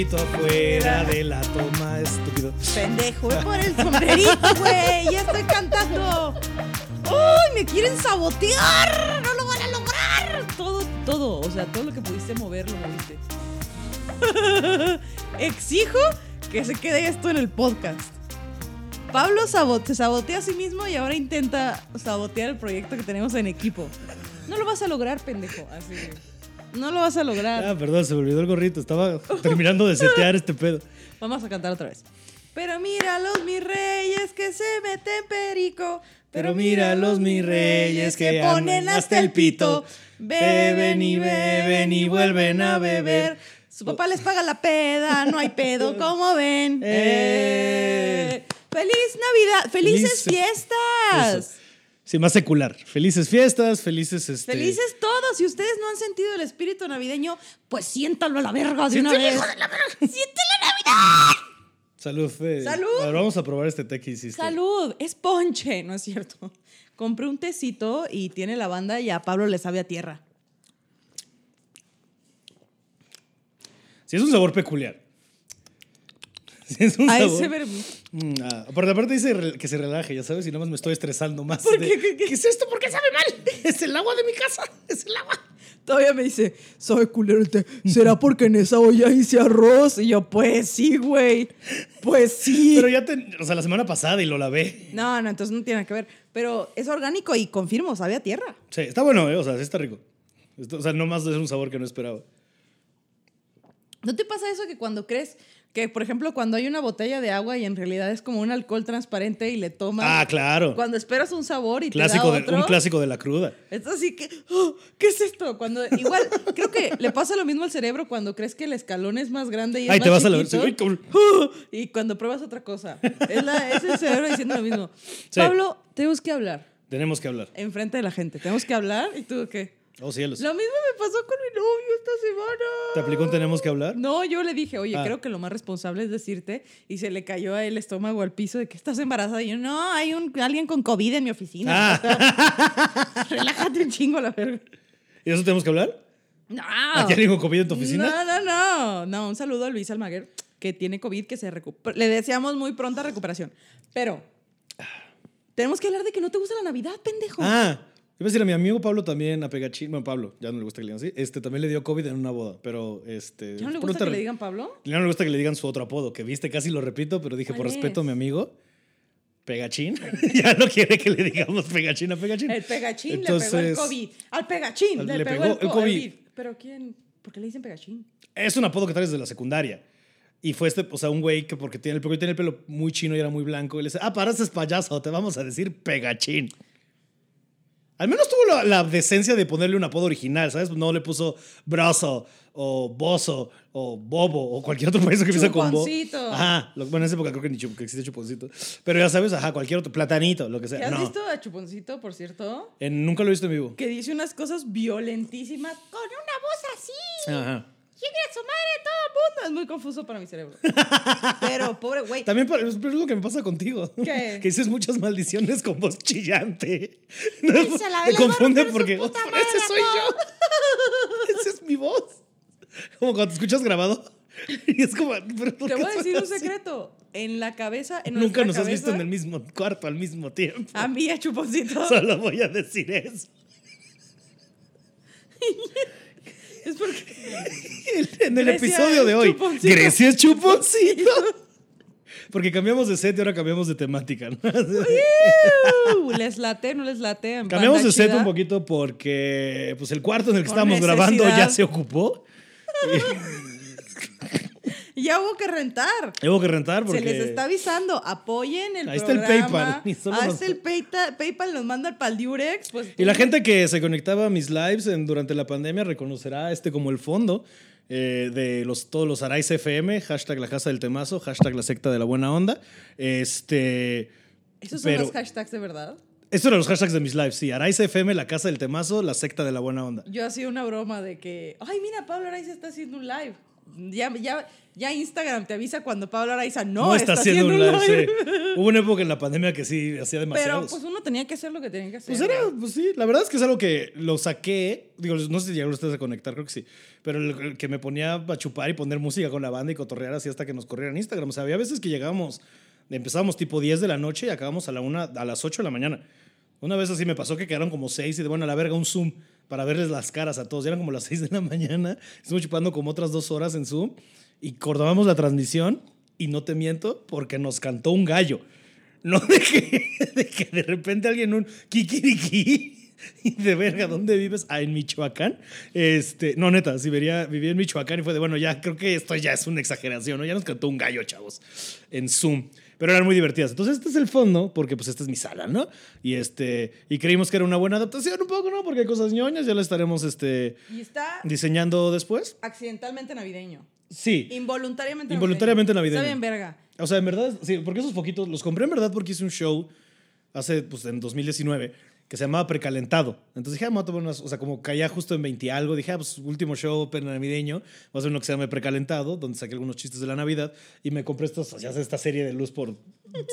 sombrerito afuera de la toma, estúpido. Pendejo, ve por el sombrerito, güey. Ya estoy cantando. ¡Uy! Me quieren sabotear. No lo van a lograr. Todo, todo. O sea, todo lo que pudiste mover, lo moviste. Exijo que se quede esto en el podcast. Pablo se sabotea a sí mismo y ahora intenta sabotear el proyecto que tenemos en equipo. No lo vas a lograr, pendejo. Así. No lo vas a lograr. Ah, perdón, se me olvidó el gorrito. Estaba terminando de setear este pedo. Vamos a cantar otra vez. Pero míralos, mis reyes, que se meten perico. Pero míralos, mis reyes, que ponen hasta el pito. Beben y beben y vuelven a beber. Su papá les paga la peda, no hay pedo, como ven. Eh. Eh. ¡Feliz Navidad! ¡Felices Feliz- fiestas! Eso. Sí, más secular. Felices fiestas, felices este. Felices todos. Si ustedes no han sentido el espíritu navideño, pues siéntalo a la verga de una vez. ¡Siente la Navidad! Salud, Fe. Salud. A ver, vamos a probar este té que hiciste. Salud, es ponche, ¿no es cierto? Compré un tecito y tiene lavanda y a Pablo le sabe a tierra. Sí, es un sabor peculiar. Es un A sabor. ese ver- Mm, ah, aparte, aparte dice que se relaje, ya sabes, y nada más me estoy estresando más. ¿Por de, qué? ¿Qué- qué? es esto? ¿Por qué sabe mal? Es el agua de mi casa. Es el agua. Todavía me dice, sabe culero el té. ¿Será porque en esa olla hice arroz? Y yo, pues sí, güey. Pues sí. Pero ya te. O sea, la semana pasada y lo lavé. No, no, entonces no tiene nada que ver. Pero es orgánico y confirmo, sabe a tierra. Sí, está bueno, ¿eh? O sea, sí está rico. Esto- o sea, no más es un sabor que no esperaba. ¿No te pasa eso que cuando crees que, por ejemplo, cuando hay una botella de agua y en realidad es como un alcohol transparente y le tomas... Ah, claro. Cuando esperas un sabor y Clásico te da de- otro... un clásico de la cruda. Es así que, ¡oh! ¿qué es esto? Cuando igual creo que le pasa lo mismo al cerebro cuando crees que el escalón es más grande y es Ay, más te vas a la. cabrón. ¡oh! y cuando pruebas otra cosa. Es, la- es el cerebro diciendo lo mismo. Sí. Pablo, tenemos que hablar Tenemos que hablar. enfrente de la gente. Tenemos que hablar y tú qué? Oh, cielos. Lo mismo me pasó con mi novio esta semana. ¿Te aplicó un tenemos que hablar? No, yo le dije, oye, Ah. creo que lo más responsable es decirte y se le cayó el estómago al piso de que estás embarazada. Y yo, no, hay un, alguien con COVID en mi oficina. Ah. Relájate un chingo la verga. ¿Y eso tenemos que hablar? No. ¿Aquí alguien con COVID en tu oficina? No, no, no. No, un saludo a Luis Almaguer, que tiene COVID, que se recupera. Le deseamos muy pronta recuperación. Pero tenemos que hablar de que no te gusta la Navidad, pendejo. Ah, iba a decir a mi amigo Pablo también, a Pegachín. Bueno, Pablo, ya no le gusta que le digan así. Este también le dio COVID en una boda, pero este. ¿Ya no le gusta que le digan Pablo? Ya no le gusta que le digan su otro apodo, que viste, casi lo repito, pero dije por ¿Cuál respeto a mi amigo. Pegachín. ya no quiere que le digamos Pegachín a Pegachín. El pegachín le pegó el Entonces, COVID. Al pegachín le, le pegó, pegó el, el co- COVID. Pero ¿quién? ¿Por qué le dicen pegachín? Es un apodo que traes desde la secundaria. Y fue este, o sea, un güey que porque tiene el, porque tiene el pelo muy chino y era muy blanco. Y le dice, ah, pareces payaso, te vamos a decir Pegachín. Al menos tuvo la, la decencia de ponerle un apodo original, ¿sabes? No le puso brazo o bozo o bobo o cualquier otro país que empieza con bo. Chuponcito. Ajá. Lo- bueno, en esa época creo que ni chup- que existe chuponcito. Pero ya sabes, ajá, cualquier otro, platanito, lo que ¿Te sea. has No. visto a Chuponcito, por cierto? En- nunca lo he visto en vivo. Que dice unas cosas violentísimas con una voz así. Ajá. ¡Chingue a su madre todo el mundo! Es muy confuso para mi cerebro. Pero, pobre güey. También es pero es lo que me pasa contigo. ¿Qué? Que dices muchas maldiciones con voz chillante. Y se la me confunde porque "Oh, ese soy yo. Esa es mi voz. Como cuando te escuchas grabado. Y es como. ¿pero Te voy a decir un así? secreto. En la cabeza, en Nunca nos has visto cabeza, en el mismo cuarto al mismo tiempo. A mí, a Chuponcito. Solo voy a decir eso. Es porque... En el Grecia episodio de hoy. chuponcito. Grecia es chuponcito. Porque cambiamos de set y ahora cambiamos de temática. ¿no? ¿Les late? ¿No les late? Cambiamos de set un poquito porque pues, el cuarto en el que Por estábamos grabando ya se ocupó. Y Ya hubo que rentar. Hubo que rentar porque... Se les está avisando, apoyen el Ahí está el. PayPal, Ahí el PayPal, PayPal nos manda el Diurex. Pues, Y la gente que se conectaba a mis lives en- durante la pandemia reconocerá este como el fondo eh, de los, todos los Arais FM, hashtag la casa del temazo, hashtag la secta de la buena onda. Este... ¿Esos son los hashtags de verdad? Estos eran los hashtags de mis lives, sí. Arais FM, la casa del temazo, la secta de la buena onda. Yo hacía una broma de que, ay, mira, Pablo Araiza está haciendo un live. Ya, ya, ya Instagram te avisa cuando Pablo Araiza no, No, está, haciendo un live. sí. Hubo una época en la pandemia que sí hacía Pero demasiados. pues uno tenía que hacer lo que tenía que hacer. Pues era, pues sí, la verdad es que es algo que lo saqué, digo, no sé si llegaron ustedes a conectar, creo que sí, pero el, que me ponía a chupar y poner música con la banda y cotorrear así hasta que nos corrieran Instagram. O sea, había veces que llegábamos, empezábamos tipo 10 de la noche y acabamos a, la una, a las 8 de la mañana. Una vez así me pasó que quedaron como 6 y de bueno, a la verga un Zoom para verles las caras a todos. Eran como las 6 de la mañana, estuvimos chupando como otras dos horas en Zoom y cortábamos la transmisión y no te miento porque nos cantó un gallo. No de que, de que de repente alguien un kikiriki y de verga, ¿dónde vives? Ah, en Michoacán. Este, no, neta, si vería, vivía en Michoacán y fue de, bueno, ya creo que esto ya es una exageración, ¿no? Ya nos cantó un gallo, chavos, en Zoom. Pero eran muy divertidas. Entonces, este es el fondo, porque pues esta es mi sala, ¿no? Y este, y creímos que era una buena adaptación un poco, ¿no? Porque hay cosas ñoñas, ya la estaremos este, Y está diseñando después. accidentalmente navideño. Sí. Involuntariamente Involuntariamente navideño. Está bien, verga. O sea, en verdad, sí, porque esos foquitos los compré en verdad porque hice un show hace, pues, en 2019 que se llamaba Precalentado. Entonces dije, ah, me voy a tomar unas, o sea, como caía justo en 20 y algo, dije, ah, pues, último show open navideño, va a ser uno que se llama Precalentado, donde saqué algunos chistes de la Navidad y me compré estos, ya sé, esta serie de luz por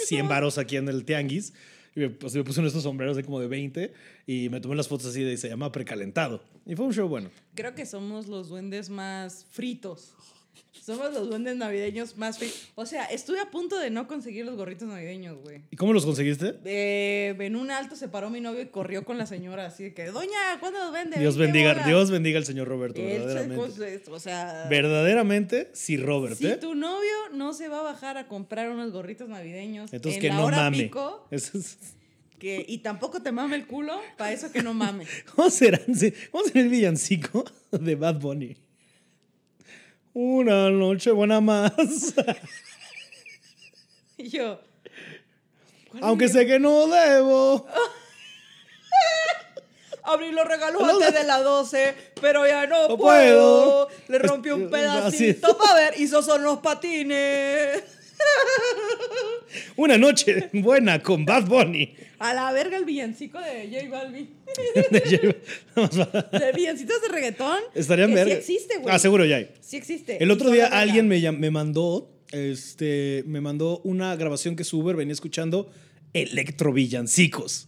100 varos aquí en el Tianguis. Y me, pues, me puse uno de estos sombreros de como de 20 y me tomé las fotos así de y se llama Precalentado. Y fue un show bueno. Creo que somos los duendes más fritos. Somos los duendes navideños más fritos. O sea, estuve a punto de no conseguir los gorritos navideños, güey. ¿Y cómo los conseguiste? Eh, en un alto se paró mi novio y corrió con la señora así de que, doña, ¿cuándo los vende? Dios 20 bendiga, bolas". Dios bendiga al señor Roberto, Él verdaderamente. pues, o sea, Verdaderamente, sí, Robert, si ¿eh? tu novio no se va a bajar a comprar unos gorritos navideños Entonces en que la no hora mame. pico, Eso es- que, y tampoco te mame el culo, para eso que no mame. ¿Cómo será? ¿Cómo será el villancico de Bad Bunny? Una noche buena más. Y yo, ¿cuál Aunque es? sé que no debo. Abrí los regalos antes de las 12, pero ya no, No puedo. puedo. Le rompí un pedacito para ver, hizo son los patines. Una noche buena con Bad Bunny. A la verga el villancico de J Balvin. De villancitos de reggaetón. Estarían verga. Sí existe, güey. Ah, seguro ya hay. Sí existe. El otro día alguien me, me mandó, este, me mandó una grabación que su Uber venía escuchando electrovillancicos.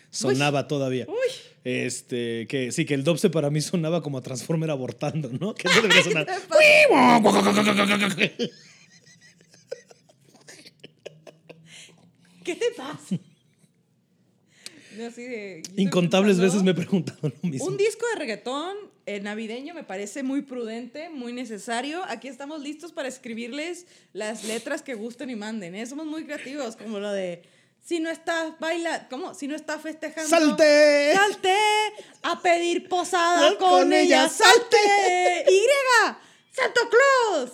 sonaba todavía. Uy. Este, que sí, que el dubstep para mí sonaba como a Transformer abortando, ¿no? Que eso debería sonar. ¿Qué te pasa? De- Incontables pensando- veces me he preguntado lo mismo. Un disco de reggaetón eh, navideño me parece muy prudente, muy necesario. Aquí estamos listos para escribirles las letras que gusten y manden. ¿eh? Somos muy creativos, como lo de si no estás baila, ¿cómo? Si no estás festejando. ¡Salte! ¡Salte! A pedir posada Con con, ella. ¡Salte! Y Santo Claus.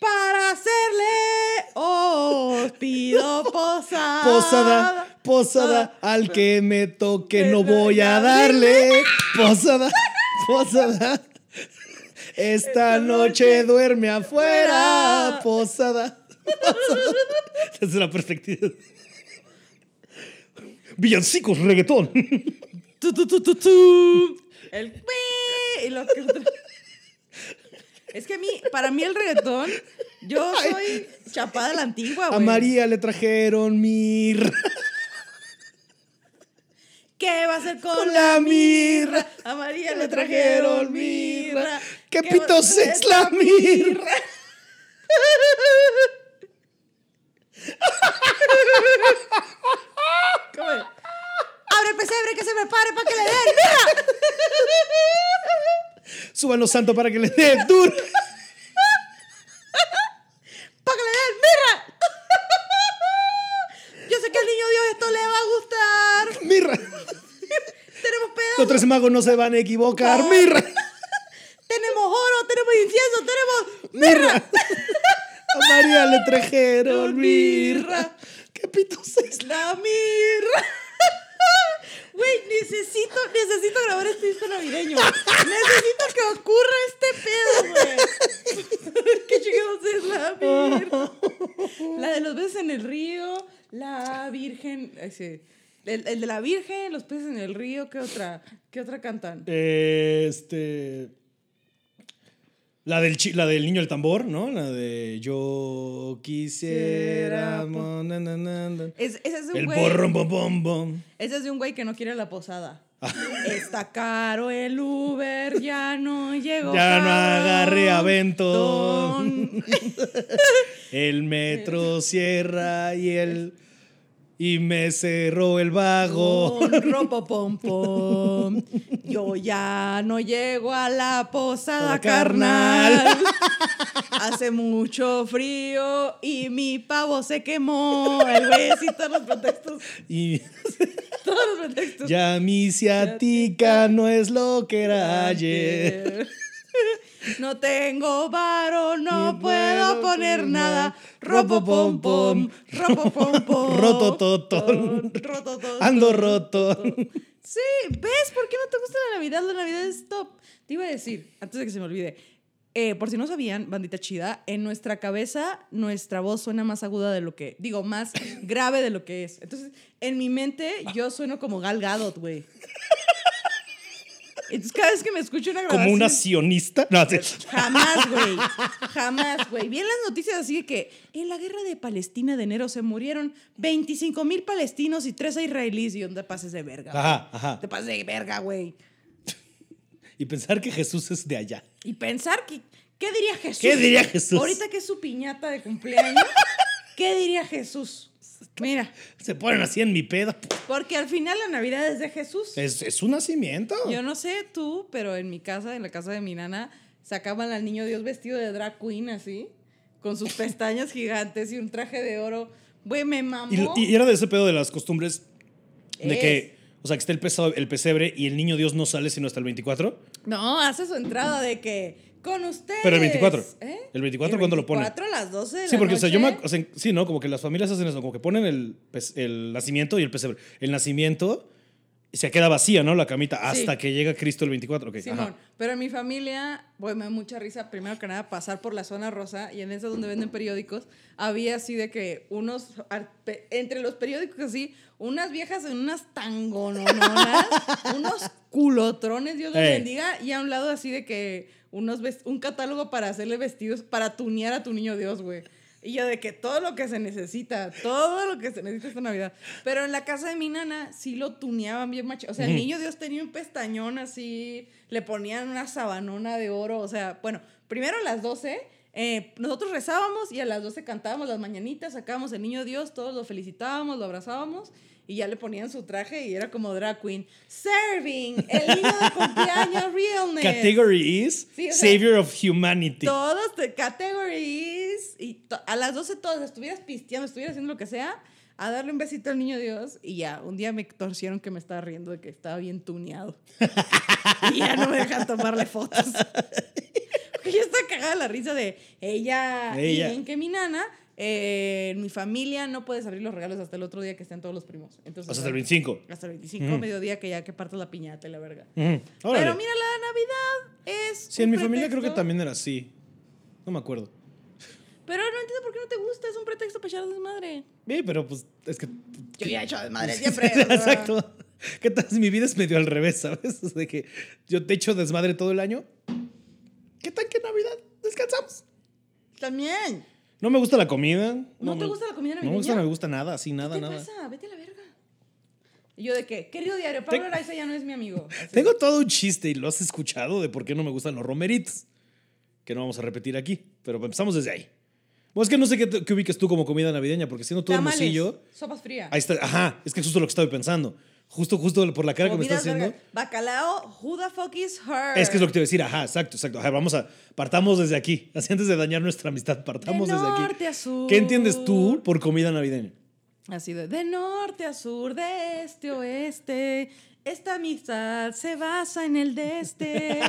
Para hacerle os pido posada. Posada, posada, al que me toque no voy a darle. Posada, posada. Esta noche duerme afuera. Posada. posada. Esa es la perspectiva. Villancicos, reggaetón. Tu, tu, tu, tu, tu. El y lo que otro- Es que a mí, para mí el reggaetón, yo soy chapada a la antigua, A güey. María le trajeron mirra. ¿Qué va a hacer con, Con la la mirra? mirra. A María le trajeron mirra. ¿Qué va- pitos es la mirra? ¿Cómo es? Abre el pesebre que se me pare para que le den mirra. Suban los santos para que le dé duro. Para que le den mirra. Yo sé que al niño Dios esto le va a gustar. Mirra. Tenemos Los pedazos. tres magos no se van a equivocar. No. Mirra. Tenemos oro, tenemos incienso, tenemos mirra. A María le trajeron mirra. Mirra. ¿Qué pitos es? La mirra. Güey, necesito, necesito grabar este disco navideño. Necesito que ocurra este pedo, güey. A ver qué chingados es la mirra. La de los peces en el río, la virgen. ay, sí. El, el de la virgen, los peces en el río, ¿qué otra? ¿Qué otra cantan? Este. La del, la del niño del tambor, ¿no? La de yo quisiera. Quisiera mo- na, na, na, na. Es, ese es de un El güey. borrom bom bom bom. Ese es de un güey que no quiere la posada. Ah. Está caro el Uber, ya no llegó. Ya no agarré a Don. El metro cierra y el. Y me cerró el vago. Pom pom. Yo ya no llego a la posada La carnal. carnal. Hace mucho frío y mi pavo se quemó. El güey sí, todos los pretextos. Y Todos los pretextos. ya mi ciática no es lo que era ayer. No tengo varo, no puedo poner nada. Ropo pom pom, ropo pom pom. Rotototón. Ando roto. Sí, ¿ves por qué no te gusta la Navidad? La Navidad es top. Te iba a decir, antes de que se me olvide, eh, por si no sabían, bandita chida, en nuestra cabeza nuestra voz suena más aguda de lo que, digo, más grave de lo que es. Entonces, en mi mente yo sueno como Gal Gadot, güey. Entonces, cada vez que me escucho una grabación... Como una sionista. No, sí. Jamás, güey. Jamás, güey. Vi en las noticias así de que en la guerra de Palestina de enero se murieron 25 mil palestinos y 3 israelíes. Y te pases de verga. Ajá, ajá. Te pases de verga, güey. Y pensar que Jesús es de allá. Y pensar que. ¿Qué diría Jesús? ¿Qué diría Jesús? Ahorita que es su piñata de cumpleaños, ¿qué diría Jesús? Mira, Se ponen así en mi peda. porque al final la Navidad es de Jesús. Es, es un nacimiento. Yo no sé tú, pero en mi casa, en la casa de mi nana, sacaban al niño Dios vestido de drag queen así, con sus pestañas gigantes y un traje de oro. Güey, me mamó. Y, y era de ese pedo de las costumbres de Es. que, o sea, que esté el, pesa- el pesebre y el niño Dios no sale sino hasta el 24. No, hace su entrada de que con ustedes. Pero el 24. ¿Eh? ¿El 24 cuándo lo ponen? 24 a las 12 de Sí, porque, o sea, yo me, o sea, sí, ¿no? Como que las familias hacen eso, como que ponen el, el nacimiento y el pesebre. El nacimiento se queda vacía, ¿no? La camita hasta Sí. que llega Cristo el 24. ok, Simón, ajá. pero en mi familia, pues me da mucha risa, primero que nada, pasar por la zona rosa y en esa donde venden periódicos, había así de que unos, entre los periódicos así, unas viejas en unas tangonononas, unos culotrones, Dios los Eh. bendiga, y a un lado así de que unos un catálogo para hacerle vestidos, para tunear a tu niño Dios, güey. Y yo de que todo lo que se necesita, todo lo que se necesita esta Navidad. Pero en la casa de mi nana sí lo tuneaban bien macho. O sea, el niño Dios tenía un pestañón así, le ponían una sabanona de oro. O sea, bueno, primero a las 12, eh, nosotros rezábamos y a las 12 cantábamos las mañanitas, sacábamos el niño Dios, todos lo felicitábamos, lo abrazábamos y ya le ponían su traje y era como drag queen. Serving, el niño de cumpleaños realness. Category is Sí, o sea, Savior of Humanity. Todos de categories. Y to- a las 12 todos estuvieras pisteando, estuvieras haciendo lo que sea, a darle un besito al niño Dios. Y ya, un día me torcieron que me estaba riendo de que estaba bien tuneado. y ya no me dejan tomarle fotos. Porque yo estaba cagada la risa de ella, Ella. y en que mi nana, eh, en mi familia no puedes abrir los regalos hasta el otro día que estén todos los primos. Entonces, hasta el 25. Hasta el 25, Ujú. mediodía, que ya que partes la piñata y la verga. Órale. Pero mira, la Navidad es. sí, en mi familia creo que pretexto. también era así. No me acuerdo. Pero no entiendo por qué no te gusta, es un pretexto para echar desmadre. Sí, pero pues es que. Yo ya he hecho desmadre siempre. Exacto. ¿Qué tal? si Mi vida es medio al revés, ¿sabes? O sea, de que yo te echo desmadre todo el año. ¿Qué tal que en Navidad descansamos? También. No me gusta la comida. ¿No, te me- gusta la comida No navideña? me gusta, no me gusta nada, así, nada, ¿Qué te nada. pasa? Vete a la verga. Y yo de qué? Querido diario, Pablo Araiza ya no es mi amigo. Así. Tengo todo un chiste y lo has escuchado de por qué no me gustan los romeritos. Que no vamos a repetir aquí, pero empezamos desde ahí. Pues es que no sé qué, qué ubiques tú como comida navideña, porque siendo todo Tamales, hermosillo. sopas frías. Ahí está, ajá, es que justo lo que estaba pensando. Justo, justo por la cara que me estás haciendo. Bacalao, who the fuck is her? Es que es lo que te iba a decir, ajá, exacto, exacto. Ajá, vamos a, partamos desde aquí. Así antes de dañar nuestra amistad, partamos de desde aquí. norte a sur. ¿Qué entiendes tú por comida navideña? Así de, de norte a sur, de este a oeste. Esta amistad se basa en el de este.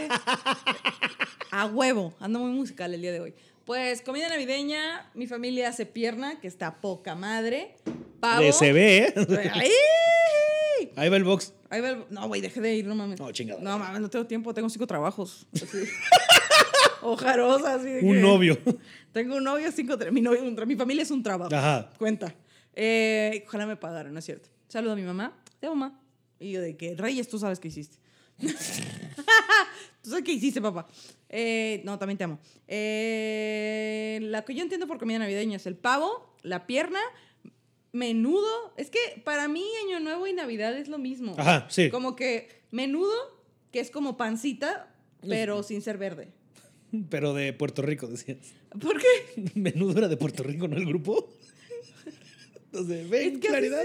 a huevo. Ando muy musical el día de hoy. Pues comida navideña, mi familia hace pierna, que está poca madre. Pavo. Se ve, ¿eh? ¡Ay! Ahí va el box. Ahí va el- No, güey, dejé de ir, no mames. No, chingada. No mames, no tengo tiempo, tengo cinco trabajos. Así. Ojarosa, así de Un que- novio. Tengo un novio, cinco. Mi, novio, un tra- mi familia es un trabajo. Ajá. Cuenta. Eh, ojalá me pagaran, no es cierto. Saludo a mi mamá. Te amo, mamá. Y yo de que, Reyes, tú sabes qué hiciste. tú sabes qué hiciste, papá. Eh, no, también te amo. Eh, la que yo entiendo por comida navideña es el pavo, la pierna, menudo. Es que para mí Año Nuevo y Navidad es lo mismo. Ajá, sí. Como que menudo, que es como pancita, pero sin ser verde. Pero de Puerto Rico, decías. ¿Por qué? Menudo era de Puerto Rico, ¿no? El grupo. Entonces, ven, Es que así claridad.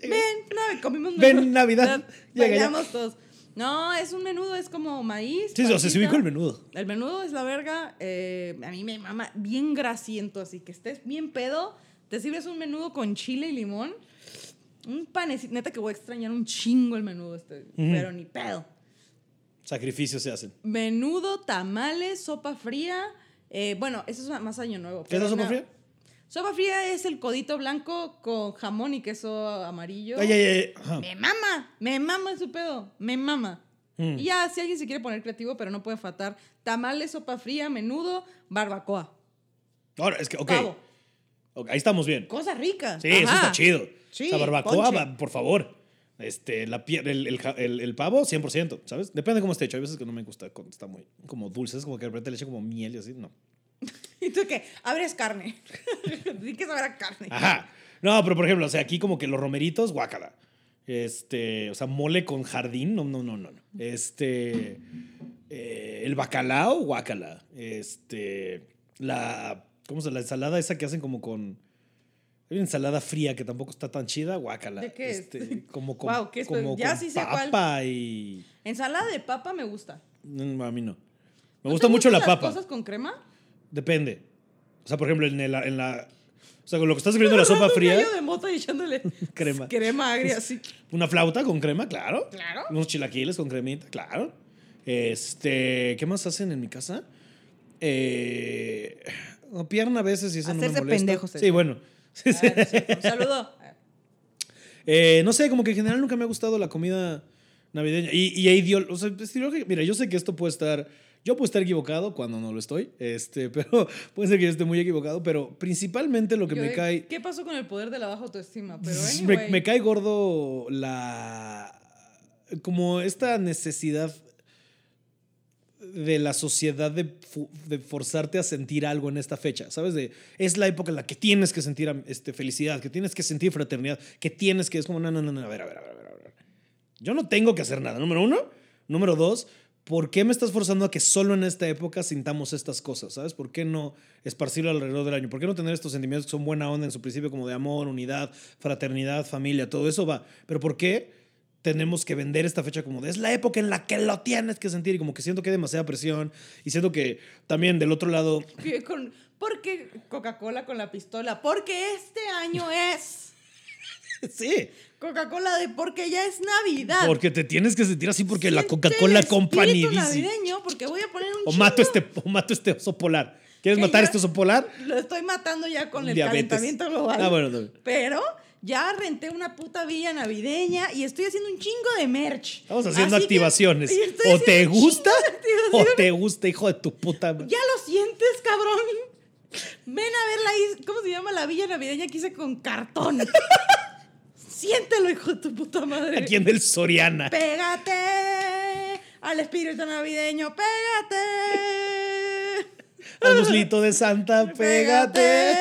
se- Ven, no, comimos Ven, menudo. Navidad. Llega ya. Bailamos todos. No, es un menudo, es como maíz. Sí, o sea, se ubicó el menudo. El menudo es la verga. eh, a mí me mama bien grasiento, así que estés bien pedo. Te sirves un menudo con chile y limón. Un panecito. Neta que voy a extrañar un chingo el menudo este. Pero ni pedo. Sacrificios se hacen. Menudo, tamales, sopa fría. eh, bueno, eso es más año nuevo. ¿Qué es la sopa fría? Sopa fría es el codito blanco con jamón y queso amarillo. Ay, ay, ay. Me mama, me mama su pedo, me mama. Mm. Y ya, si alguien se quiere poner creativo, pero no puede faltar tamales, sopa fría, menudo, barbacoa. Ahora, es que, ok. Pavo. Ahí estamos bien. Cosas ricas. Sí, eso Ajá. está chido. Sí, o sea, barbacoa, ponche. por favor. Este, la piel, el, el, el- el pavo, 100%, ¿sabes? Depende de cómo esté hecho. Hay veces que no me gusta cuando está muy como dulce, es como que de repente le eche como miel y así, no. ¿Y tú qué? Abres carne. Tienes que saber a carne. Ajá. No, pero por ejemplo, o sea, aquí como que los romeritos, guácala. Este, o sea, mole con jardín, no, no, no, no. no. Este, eh, el bacalao, guácala. Este, la, ¿cómo se La ensalada esa que hacen como con... Hay una ensalada fría que tampoco está tan chida, guácala. ¿De qué es? Este, como con, Guau, ¿qué es? como Ya con sí sé cuál. papa y... Ensalada de papa me gusta. No, a mí no. Me ¿No gusta te mucho la las papa. cosas con crema? Depende. O sea, por ejemplo, en la, en la... O sea, con lo que estás sirviendo la sopa Un fría, gallo de mota y echándole Crema. Crema agria, así. una flauta con crema, claro. Claro. Unos chilaquiles con cremita, claro. Este, ¿qué más hacen en mi casa? Eh, no, pierna a veces y eso no me molesta. pendejos, Sí, bueno. Sí, sí. Ah, no es cierto. Un saludo. Eh, no sé, como que en general nunca me ha gustado la comida navideña. Y, y o sea, ideológica. Mira, yo sé que esto puede estar. Yo puedo estar equivocado cuando no lo estoy, este, pero puede ser que yo esté muy equivocado, pero principalmente lo que Yo me cae. ¿Qué pasó con el poder de la baja autoestima? Pero me, anyway. me cae gordo la. como esta necesidad de la sociedad de, de forzarte a sentir algo en esta fecha, ¿sabes? De, es la época en la que tienes que sentir este, felicidad, que tienes que sentir fraternidad, que tienes que... Es como, no, no, no, no, a ver, a ver, a ver, a ver, a ver. Yo no tengo que hacer nada, número uno. Número dos, ¿por qué me estás forzando a que solo en esta época sintamos estas cosas, ¿sabes? ¿Por qué no esparcirlo alrededor del año? ¿Por qué no tener estos sentimientos que son buena onda en su principio, como de amor, unidad, fraternidad, familia, todo eso va? Pero ¿por qué tenemos que vender esta fecha como de es la época en la que lo tienes que sentir? Y como que siento que hay demasiada presión y siento que también del otro lado, con- porque Coca-Cola con la pistola, porque este año es sí, Coca-Cola de porque ya es Navidad. porque te tienes que sentir así porque la Siente Coca-Cola el Company navideño porque voy a poner un o mato, este, o mato este oso polar. ¿Quieres matar este oso polar? Lo estoy matando ya con el Diabetes. calentamiento global. Ah, bueno, no. Pero ya renté una puta villa navideña y estoy haciendo un chingo de merch. Estamos haciendo Así que- activaciones. estoy O te gusta o te gusta, hijo de tu puta madre. ¿Ya lo sientes, cabrón? Ven a ver la ¿cómo se llama la villa navideña que hice con cartón? Siéntelo, hijo de tu puta madre. Aquí en el Soriana. Pégate al espíritu navideño, pégate. Al muslito de Santa, pégate.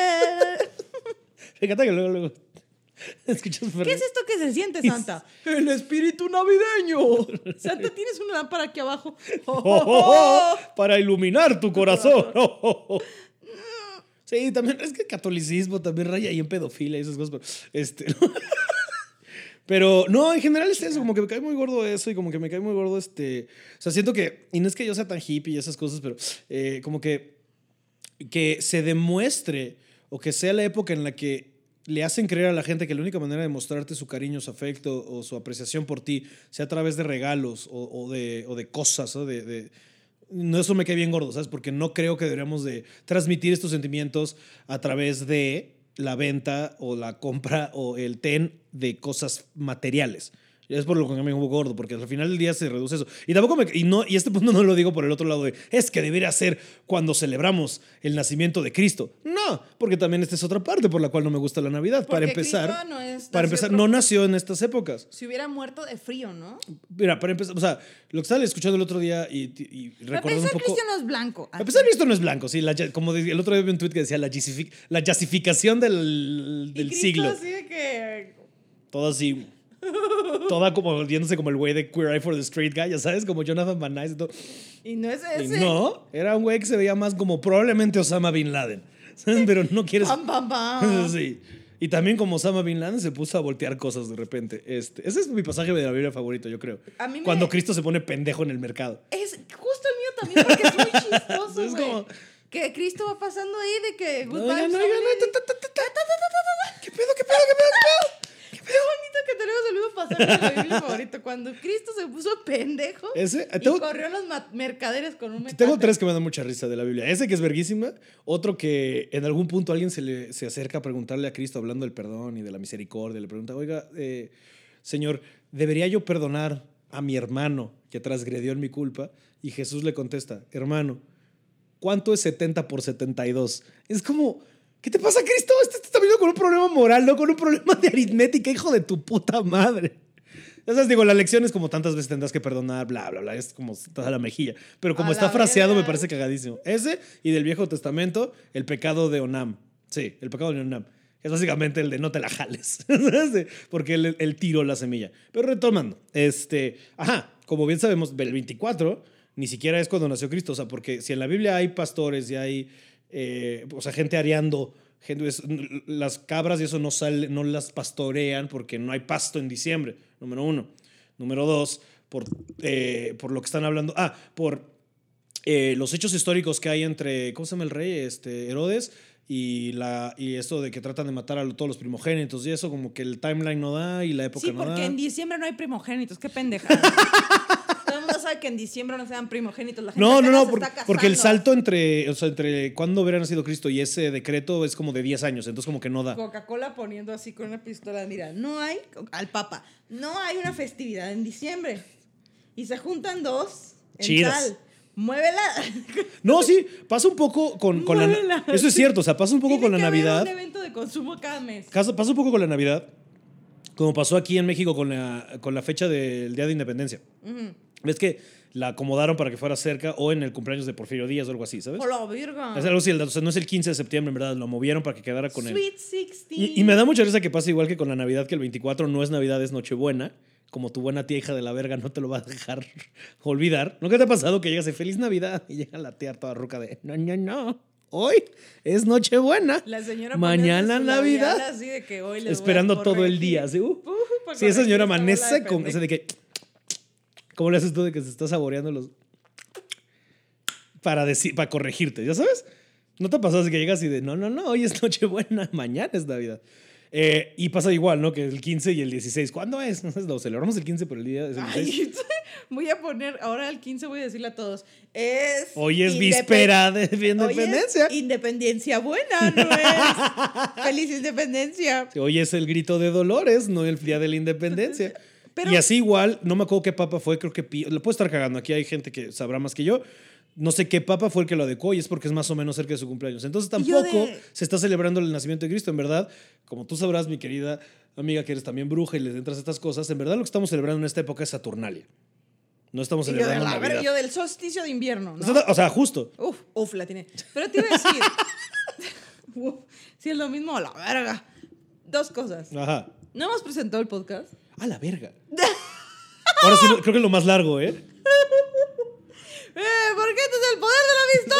Fíjate que luego, luego. Escuchas ¿Qué es esto que se siente, Santa? El espíritu navideño. Santa, tienes una lámpara aquí abajo. Oh, oh, oh, para iluminar tu corazón. Sí, también es que el catolicismo también raya ahí en pedofilia y esas cosas. Pero, este, pero no, en general es eso, como que me cae muy gordo eso y como que me cae muy gordo este. O sea, siento que, y no es que yo sea tan hippie y esas cosas, pero eh, como que, que se demuestre o que sea la época en la que le hacen creer a la gente que la única manera de mostrarte su cariño, su afecto o su apreciación por ti sea a través de regalos o, de, cosas, de- No, eso me cae bien gordo, ¿sabes? Porque no creo que deberíamos de transmitir estos sentimientos a través de la venta o la compra o el ten de cosas materiales. Es por lo que me pongo gordo, porque al final del día se reduce eso. Y tampoco me, y no y este punto no lo digo por el otro lado de es que debería ser cuando celebramos el nacimiento de Cristo. No, porque también esta es otra parte por la cual no me gusta la Navidad. para empezar, Cristo no es- para nació empezar, no nació en estas épocas. Si hubiera muerto de frío, ¿no? Mira, para empezar, o sea, lo que estaba escuchando el otro día y, y recordando un poco. Cristo no es blanco. A pesar de esto no es blanco, sí, la como el otro día vi un tweet que decía la, justific- la justificación del, Y Cristo siglo. así de que... Todo así. Toda como volviéndose como el güey de Queer Eye for the Street Guy, ya sabes, como Jonathan Van Ness y todo. Y no es ese. No, era un güey que se veía más como probablemente Osama Bin Laden. Pero no quieres. Bam, bam, bam. sí. Y también como Osama Bin Laden se puso a voltear cosas de repente. Este, ese es mi pasaje de la Biblia favorito, yo creo. A mí me... Cuando Cristo se pone pendejo en el mercado. Es justo el mío también porque es muy chistoso, Es como... Que Cristo va pasando ahí de que... ¿Qué pedo, qué pedo, qué pedo, qué pedo? Qué bonito que tenemos el mismo pasaje de la Biblia favorito. Cuando Cristo se puso pendejo Ese, y corrió a los mercaderes con un metate. Tengo tres que me dan mucha risa de la Biblia. Ese que es verguísima. Otro que en algún punto alguien se, le, se acerca a preguntarle a Cristo hablando del perdón y de la misericordia. Le pregunta, oiga, eh, Señor, ¿debería yo perdonar a mi hermano que transgredió en mi culpa? Y Jesús le contesta, hermano, ¿cuánto es 70 por 72? Es como, ¿qué te pasa, Cristo? Este está viniendo con un problema moral, no con un problema de aritmética, hijo de tu puta madre. Ya sabes, digo, la lección es como tantas veces tendrás que perdonar, bla, bla, bla, es como toda la mejilla. Pero como A está fraseado, me parece cagadísimo. Ese y del Viejo Testamento, el pecado de Onam. Sí, el pecado de Onam. Es básicamente el de no te la jales. Porque él, él tiró la semilla. Pero retomando, este, ajá, como bien sabemos, el 24 ni siquiera es cuando nació Cristo. O sea, porque si en la Biblia hay pastores y hay, eh, o sea, gente areando, gente, es- las cabras y eso no, sale, no las pastorean porque no hay pasto en diciembre, número uno. Número dos, por, eh, por lo que están hablando, ah, por eh, los hechos históricos que hay entre, ¿cómo se llama el rey? Este, Herodes y, la, y esto de que tratan de matar a todos los primogénitos y eso, como que el timeline no da y la época Sí, no porque da. en diciembre no hay primogénitos. Qué pendeja. Sabe que en diciembre no se dan primogénitos. La gente No, no, no, por- porque el salto entre, o sea, entre cuándo hubiera nacido Cristo y ese decreto es como de 10 años, entonces como que no da. Coca-Cola poniendo así con una pistola, mira, no hay, al Papa, no hay una festividad en diciembre. Y se juntan dos en Chidas. tal. Muévela. No, sí, pasa un poco con, con la... Eso es cierto, o sea, pasa un poco Tiene con la que haber Navidad. un evento de consumo cada mes. Casa- Pasa un poco con la Navidad, como pasó aquí en México con la, con la fecha del Día de Independencia. Ujú. Ves que la acomodaron para que fuera cerca o en el cumpleaños de Porfirio Díaz o algo así, ¿sabes? Hola, virga. Es algo así, o sea, no es el 15 de septiembre, en verdad, lo movieron para que quedara con él. Sweet 16. Y, y me da mucha risa que pasa igual que con la Navidad, que el 24 no es Navidad, es Nochebuena. Como tu buena tía hija de la verga no te lo va a dejar olvidar. ¿No que te ha pasado que llegas de Feliz Navidad y llega la tía toda ruca de no, no, no? Hoy es Nochebuena. La señora Mañana Navidad. Así de que hoy les Esperando todo el día. ¿sí? Uh. Sí, esa señora amanece con ese de que. ¿Cómo le haces tú de que se está saboreando los. Para, decir, para corregirte, ¿ya sabes? ¿No te ha pasado así que llegas y de no, no, no, hoy es Nochebuena, mañana es Navidad? Eh, y pasa igual, ¿no? Que el 15 y el 16. ¿Cuándo es? No sé, lo celebramos el 15, pero el día es el 16. Ay, voy a poner, ahora el 15 voy a decirle a todos, es... Hoy es víspera de Hoy es independencia. independencia buena, no es feliz independencia. Hoy es el grito de Dolores, no el día de la independencia. Pero- y así igual, no me acuerdo qué papa fue, creo que Pío. Lo puedo estar cagando, aquí hay gente que sabrá más que yo. No sé qué papa fue el que lo adecuó y es porque es más o menos cerca de su cumpleaños. Entonces tampoco de- se está celebrando el nacimiento de Cristo, en verdad. Como tú sabrás, mi querida amiga, que eres también bruja y le entras a estas cosas, en verdad lo que estamos celebrando en esta época es Saturnalia. No estamos Y yo, de celebrando la Navidad. yo del solsticio de invierno, ¿no? O sea, O sea, justo. Uf, uf, la tiene. Pero te iba a decir, uf, si es lo mismo, a la verga. Dos cosas. Ajá. ¿No hemos presentado el podcast? A la verga. Ahora sí, creo que es lo más largo, ¿eh? ¡Eh! ¿Por qué este es el poder de la amistad?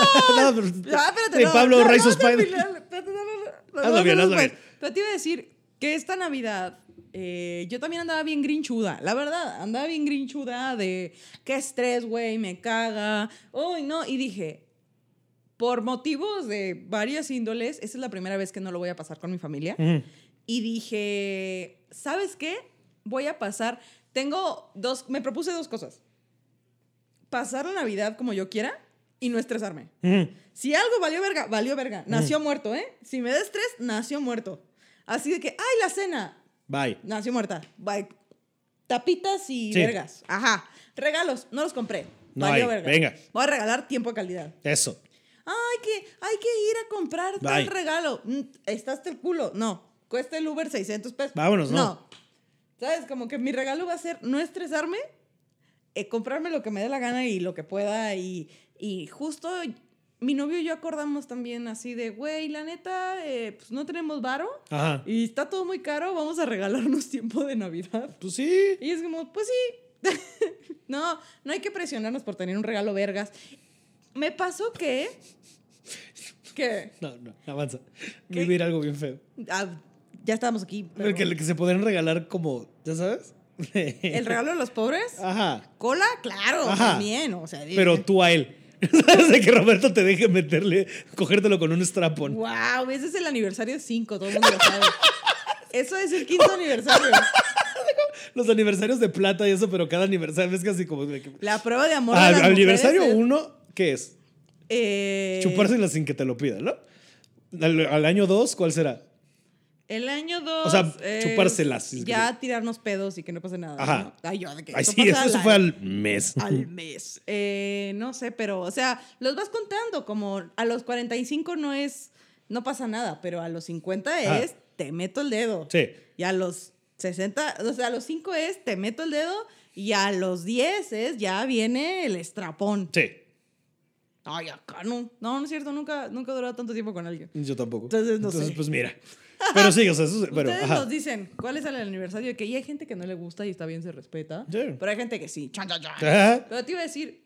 No, Ah, espérate, Pablo no, Rise of Spider- Hazlo bien, hazlo bien. Pero te iba a decir que esta Navidad eh, yo también andaba bien grinchuda, la verdad, andaba bien grinchuda de qué estrés, güey, me caga. Uy, no, y dije, por motivos de varias índoles, esa es la primera vez que no lo voy a pasar con mi familia. Y dije, ¿sabes qué? Voy a pasar. Tengo dos, me propuse dos cosas. pasar la Navidad como yo quiera y no estresarme. Ujú. Si algo valió verga, valió verga. Nació muerto, ¿eh? Si me da estrés, nació muerto. Así de que, ay, la cena, Bye. nació muerta. Bye. Tapitas y Sí. vergas. Ajá. Regalos, no los compré. No Valió hay, verga. venga. Voy a regalar tiempo de calidad. Eso. Ay, que hay que ir a comprar tal Bye. regalo. Mm, Está hasta el culo. No. Cuesta el Uber 600 pesos. Vámonos, ¿no? ¿Sabes? Como que mi regalo va a ser no estresarme, eh, comprarme lo que me dé la gana y lo que pueda. Y, y justo mi novio y yo acordamos también así de, güey, la neta, eh, pues no tenemos varo Ajá. y está todo muy caro, vamos a regalarnos tiempo de Navidad. Pues sí. Y es como, pues sí. no, no hay que presionarnos por tener un regalo vergas. Me pasó que... que No, no, avanza. ¿Qué? Vivir algo bien feo. ah, ya estábamos aquí. pero- Que, que se podrían regalar como, ¿ya sabes? ¿El regalo de los pobres? Ajá. ¿Cola? Claro, Ajá. también. O sea, Pero tú a él. ¿Sabes? De que Roberto te deje meterle, cogértelo con un strapón. Wow, ese es el aniversario 5, todo el mundo lo sabe. Eso es el quinto aniversario. Los aniversarios de plata y eso, pero cada aniversario es casi como. La prueba de amor. De las aniversario mujeres es, uno, ¿qué es? eh, Chupársela sin que te lo pidan, ¿no? Al, al año dos, ¿cuál será? El año 2. O sea, chupárselas. Ya tirarnos pedos y que no pase nada. Ajá. ¿no? Ay, yo, de que Ay, sí, eso, eso fue al mes. al mes. Eh, no sé, pero, o sea, los vas contando, como a los 45 no es, no pasa nada, pero a los 50 Ah. es, te meto el dedo. Sí. Y a los 60, o sea, a los 5 es, te meto el dedo, y a los 10 es, ya viene el estrapón. Sí. Ay, acá no. No, no es cierto, nunca, nunca he durado tanto tiempo con alguien. Yo tampoco. Entonces, no sé. pues mira. Pero sí, o sea, eso, pero. Ustedes ajá. nos dicen cuál es el aniversario que hay gente que no le gusta y está bien, se respeta. Sí. Pero hay gente que sí. Chan, chan, chan. Ajá. Pero te iba a decir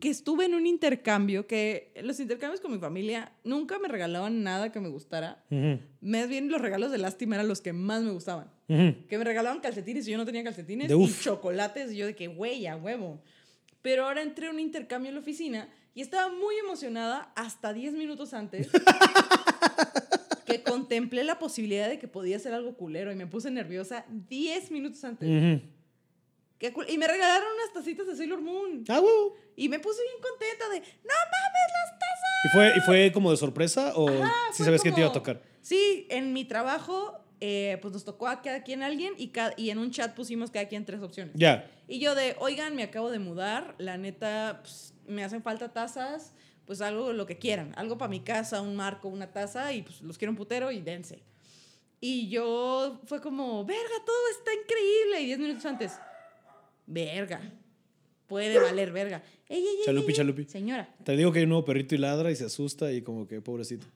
que estuve en un intercambio, que los intercambios con mi familia nunca me regalaban nada que me gustara. Ujú, Más bien los regalos de lástima eran los que más me gustaban. ujú. Que me regalaban calcetines y yo no tenía calcetines. De y uf. chocolates y yo de que, güey, a huevo. Pero ahora entré a un intercambio en la oficina y estaba muy emocionada hasta 10 minutos antes que contemplé la posibilidad de que podía hacer algo culero y me puse nerviosa 10 minutos antes. Cul- y me regalaron unas tacitas de Sailor Moon. Ah, huevo. Y me puse bien contenta de, no mames las tazas. ¿Y fue, ¿Y fue como de sorpresa o si sabes que te iba a como- tocar? Sí, en mi trabajo, eh, pues nos tocó a cada quien alguien y, ca- y en un chat pusimos cada quien tres opciones. Ya. Y yo de, oigan, me acabo de mudar, la neta, pues, me hacen falta tazas, pues algo, lo que quieran, algo para mi casa, un marco, una taza, y pues los quiero un putero y dense. Y yo fue como, verga, todo está increíble. Y diez minutos antes, verga, puede valer verga. Ey, ey, ey, Chalupi, chalupi. Señora. Te digo que hay un nuevo perrito y ladra y se asusta y como que pobrecito.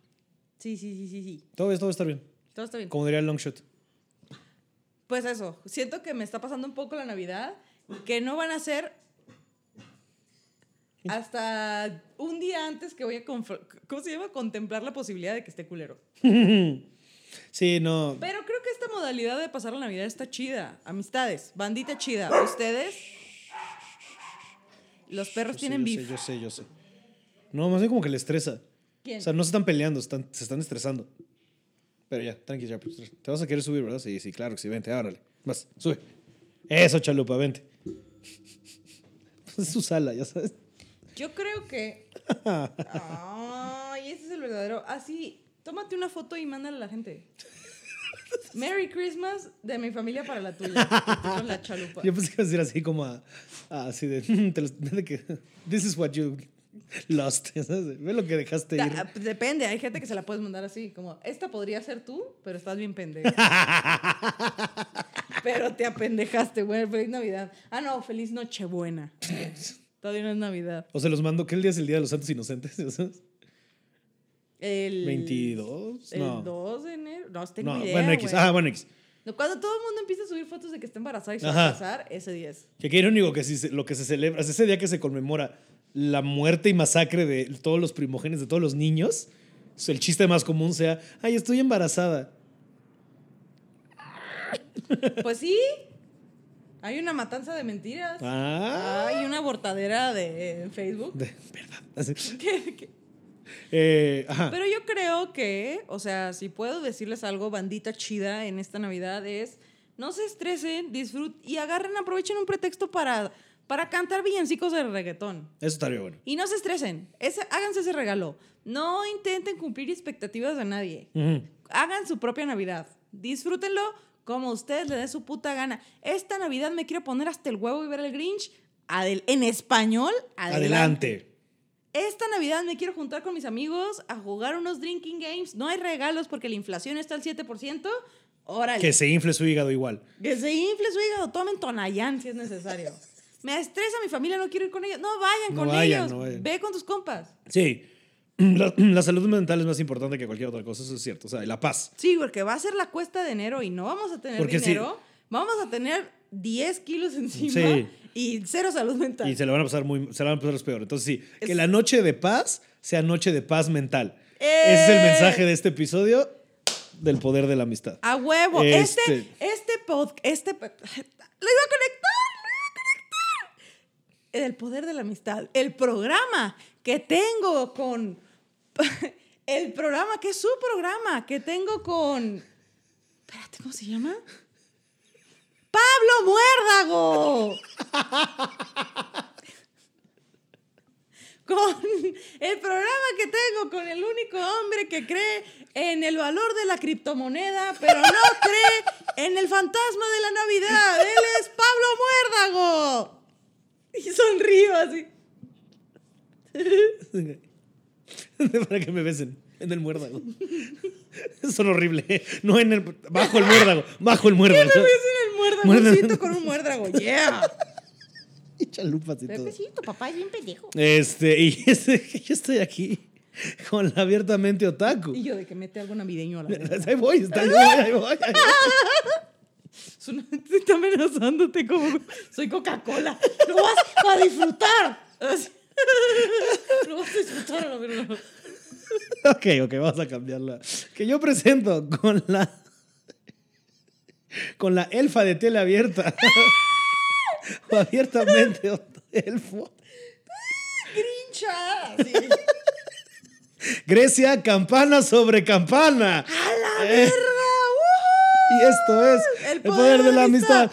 Sí, sí, sí, sí, sí. Todo, todo estar bien. Todo está bien. Como diría el long shot. Pues eso, siento que me está pasando un poco la Navidad, que no van a ser hasta un día antes que voy a, ¿cómo se llama? Contemplar la posibilidad de que esté culero. Sí, no. Pero creo que esta modalidad de pasar la Navidad está chida. Amistades, bandita chida. Ustedes, los perros Yo sé, tienen yo beef. sé, yo sé, yo sé. No, más bien como que le estresa. ¿Quién? O sea, no se están peleando, están, se están estresando. Pero ya, tranqui, ya. pues, te vas a querer subir, ¿verdad? Sí, sí, claro que sí, vente, árale. Vas, sube. Eso, chalupa, vente. Es su sala, ya sabes. Yo creo que... Ay, ese es el verdadero... Así, tómate una foto y mándala a la gente. Merry Christmas de mi familia para la tuya. Con la chalupa. Yo pensé que iba a decir así como a, a- así de, te los- de que, this is what you lost. Ve lo que dejaste ir. Da- Depende, hay gente que se la puedes mandar así, como, esta podría ser tú, pero estás bien pendejo. pero te apendejaste, güey, feliz Navidad. Ah, no, feliz Nochebuena. Todavía no es Navidad. O se los mando, ¿qué día es el Día de los Santos Inocentes? El... 22, El no. 2 de enero. No, tengo No, idea, bueno, X. güey. Ah, bueno, X. Cuando todo el mundo empieza a subir fotos de que está embarazada y se va a casar, ese día es. Que qué irónico que si se- lo que se celebra, es ese día que se conmemora la muerte y masacre de todos los primogénitos, de todos los niños, el chiste más común sea, ay, estoy embarazada. Pues sí. Hay una matanza de mentiras. Ah, Hay una abortadera de Facebook. de verdad. Que- Eh, ajá. Pero yo creo que, o sea, si puedo decirles algo, bandita chida en esta Navidad es, no se estresen, disfruten y agarren, aprovechen un pretexto para, para cantar villancicos de reggaetón. Eso estaría bueno. Y no se estresen. Ese- háganse ese regalo. No intenten cumplir expectativas de nadie. Hagan su propia Navidad. Disfrútenlo como ustedes les dé su puta gana. Esta Navidad me quiero poner hasta el huevo y ver el Grinch. Adel- en español, adelante. Adelante. Esta Navidad me quiero juntar con mis amigos a jugar unos drinking games. No hay regalos porque la inflación está al 7%. Órale. Que se infle su hígado igual. Que se infle su hígado. Tomen Tonayán si es necesario. Me estresa mi familia, no quiero ir con ellos. No vayan No con vayan, ellos. no vayan. Ve con tus compas. Sí. La, la salud mental es más importante que cualquier otra cosa, eso es cierto. O sea, la paz. Sí, porque va a ser la cuesta de enero y no vamos a tener Porque sí. dinero. Vamos a tener 10 kilos encima Sí. y cero salud mental. Y se le van a pasar muy, se le van a pasar los peor. Entonces sí, que la noche de paz sea noche de paz mental. ¡Eh! Ese es el mensaje de este episodio del poder de la amistad. A huevo. Este, Este- este podcast, este... Lo iba a conectar, lo iba a conectar. El poder de la amistad. El programa que tengo con... El programa que es su programa que tengo con... Espérate, ¿cómo se llama? Pablo Muérdago. con el programa que tengo con el único hombre que cree en el valor de la criptomoneda, pero no cree en el fantasma de la Navidad. Él es Pablo Muérdago. Y sonrío así. Para que me besen en el muérdago. Son horrible. No en el. Bajo el muérdago. Bajo el muérdago. Me ves en el muérdago, con un muérdago. Yeah. Y chalupas y todo. Pepecito, papá es bien pendejo. Este, y este, yo estoy aquí con la abiertamente otaku. Y yo de que mete algo navideño a la vez. Ahí voy, está, ahí voy, ahí voy, ahí voy. Está amenazándote como soy Coca-Cola. Lo vas a disfrutar. Lo vas a disfrutar a la. Ok, ok, vamos a cambiarla. Que yo presento con la. Con la elfa de tele abierta. o abiertamente elfo. Grincha. Grecia, campana sobre campana. ¡A la Eh, verga! y esto es el poder, de la amistad.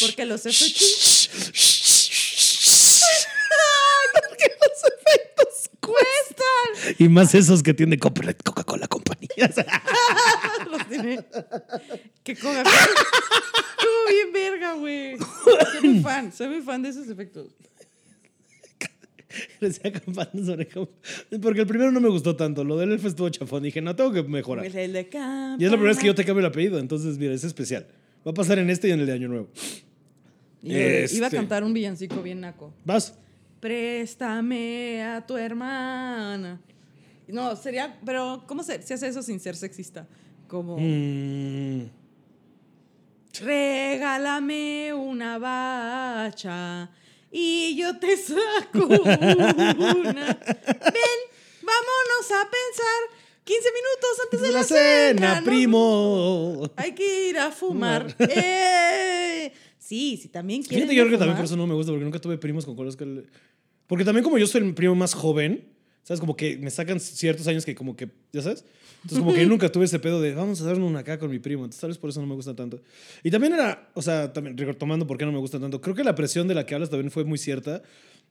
Porque los efectos Porque los efectos cuestan. Y más esos que tiene copyright Coca-Cola Company. Los tiene. Que Coca-Cola. Estuvo bien verga, güey. Soy muy fan. Soy muy fan de esos efectos. Porque el primero no me gustó tanto. Lo del elfo estuvo chafón. Dije, no, tengo que mejorar. El de Y es la primera vez que yo te cambio el apellido. Entonces, mira, es especial. Va a pasar en este y en el de Año Nuevo. De- Iba a Este. cantar un villancico bien naco. ¿Vas? Préstame a tu hermana. No, sería. Pero, ¿cómo se, se hace eso sin ser sexista? Como. Mm, Regálame una bacha y yo te saco una. Ven, vámonos a pensar 15 minutos antes de de la, la cena, ¿no? primo. Hay que ir a fumar. ¡Eh! Sí, sí, también quieren Fíjate, yo creo que también fumar. por eso no me gusta, porque nunca tuve primos con colores que... Porque también como yo soy el primo más joven, ¿sabes? Como que me sacan ciertos años que como que, ¿ya sabes? Entonces como que yo nunca tuve ese pedo de, vamos a darnos una acá con mi primo. Entonces tal vez por eso no me gusta tanto. Y también era, o sea, también retomando por qué no me gusta tanto, creo que la presión de la que hablas también fue muy cierta.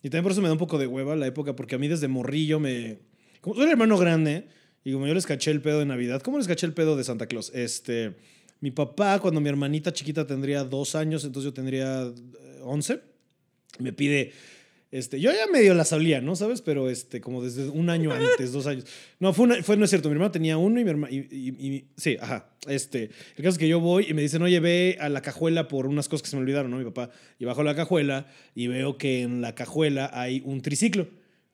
Y también por eso me da un poco de hueva la época, porque a mí desde morrillo me... Como soy el hermano grande, y como yo les caché el pedo de Navidad, ¿cómo les caché el pedo de Santa Claus? Este... Mi papá, cuando mi hermanita chiquita tendría dos años, entonces yo tendría eh, 11, me pide, este, yo ya medio la sabía, ¿no? ¿Sabes? Pero este, como desde un año antes, dos años. No, fue, fue no es cierto, mi hermano tenía uno y mi hermano, sí, ajá, este, el caso es que yo voy y me dicen, oye, ve a la cajuela por unas cosas que se me olvidaron, ¿no? Mi papá, y bajo la cajuela y veo que en la cajuela hay un triciclo.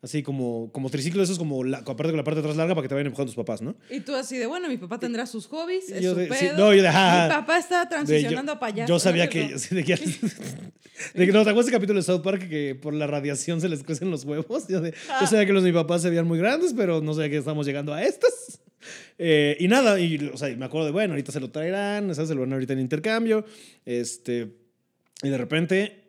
Así como, como triciclo, eso es como, la, aparte con la parte de atrás larga para que te vayan empujando tus papás, ¿no? Y tú así de, bueno, mi papá tendrá sus hobbies, es Yo su de- sí, pedo. no, yo de, ah, mi papá está De- transicionando yo, a payaso. Yo sabía ¿no? que. De que, de que no, ¿te acuerdas ese capítulo de South Park que por la radiación se les crecen los huevos? Yo, de- yo sabía que los de mi papá se veían muy grandes, pero no sabía que estamos llegando a estos. Eh, y nada, y, o sea, y me acuerdo de, bueno, ahorita se lo traerán, ¿sabes? Se lo van ahorita en intercambio. Este, y de repente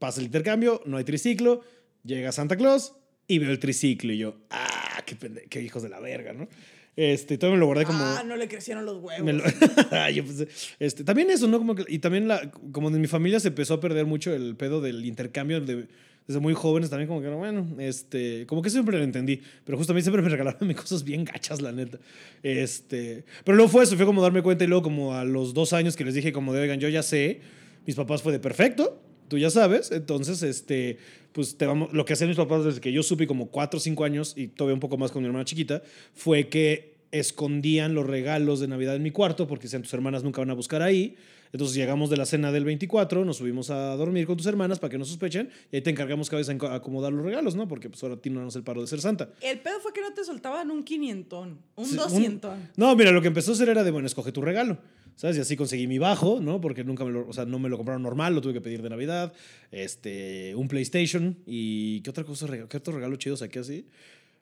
pasa el intercambio, no hay triciclo, llega Santa Claus y veo el triciclo y yo, ah, qué, qué hijos de la verga, ¿no? Este, todavía me lo guardé como. Ah, no le crecieron los huevos. lo- yo pensé- este, también eso, ¿no? Como que- y también la, como en mi familia se empezó a perder mucho el pedo del intercambio de- desde muy jóvenes también como que bueno, este, como que siempre lo entendí, pero justo a mí siempre me regalaban mis cosas bien gachas, la neta. Este, pero luego fue eso, fue como darme cuenta y luego como a los dos años que les dije como de, oigan, yo ya sé, mis papás fue de perfecto, tú ya sabes, entonces, este, pues lo que hacían mis papás desde que yo supe como cuatro o cinco años y todavía un poco más con mi hermana chiquita, fue que escondían los regalos de Navidad en mi cuarto porque decían tus hermanas nunca van a buscar ahí. Entonces llegamos de la cena del 24, nos subimos a dormir con tus hermanas para que no sospechen y ahí te encargamos cada vez a acomodar los regalos, ¿no? Porque pues ahora a ti no nos el paro de ser santa. El pedo fue que no te soltaban un quinientón, un Sí, un- doscientón. No, mira, lo que empezó a hacer era de, bueno, escoge tu regalo. ¿Sabes? Y así conseguí mi bajo, ¿no? Porque nunca me lo, o sea, no me lo compraron normal, lo tuve que pedir de Navidad. Este, un PlayStation y ¿qué otra cosa, qué otro regalo chido saqué así?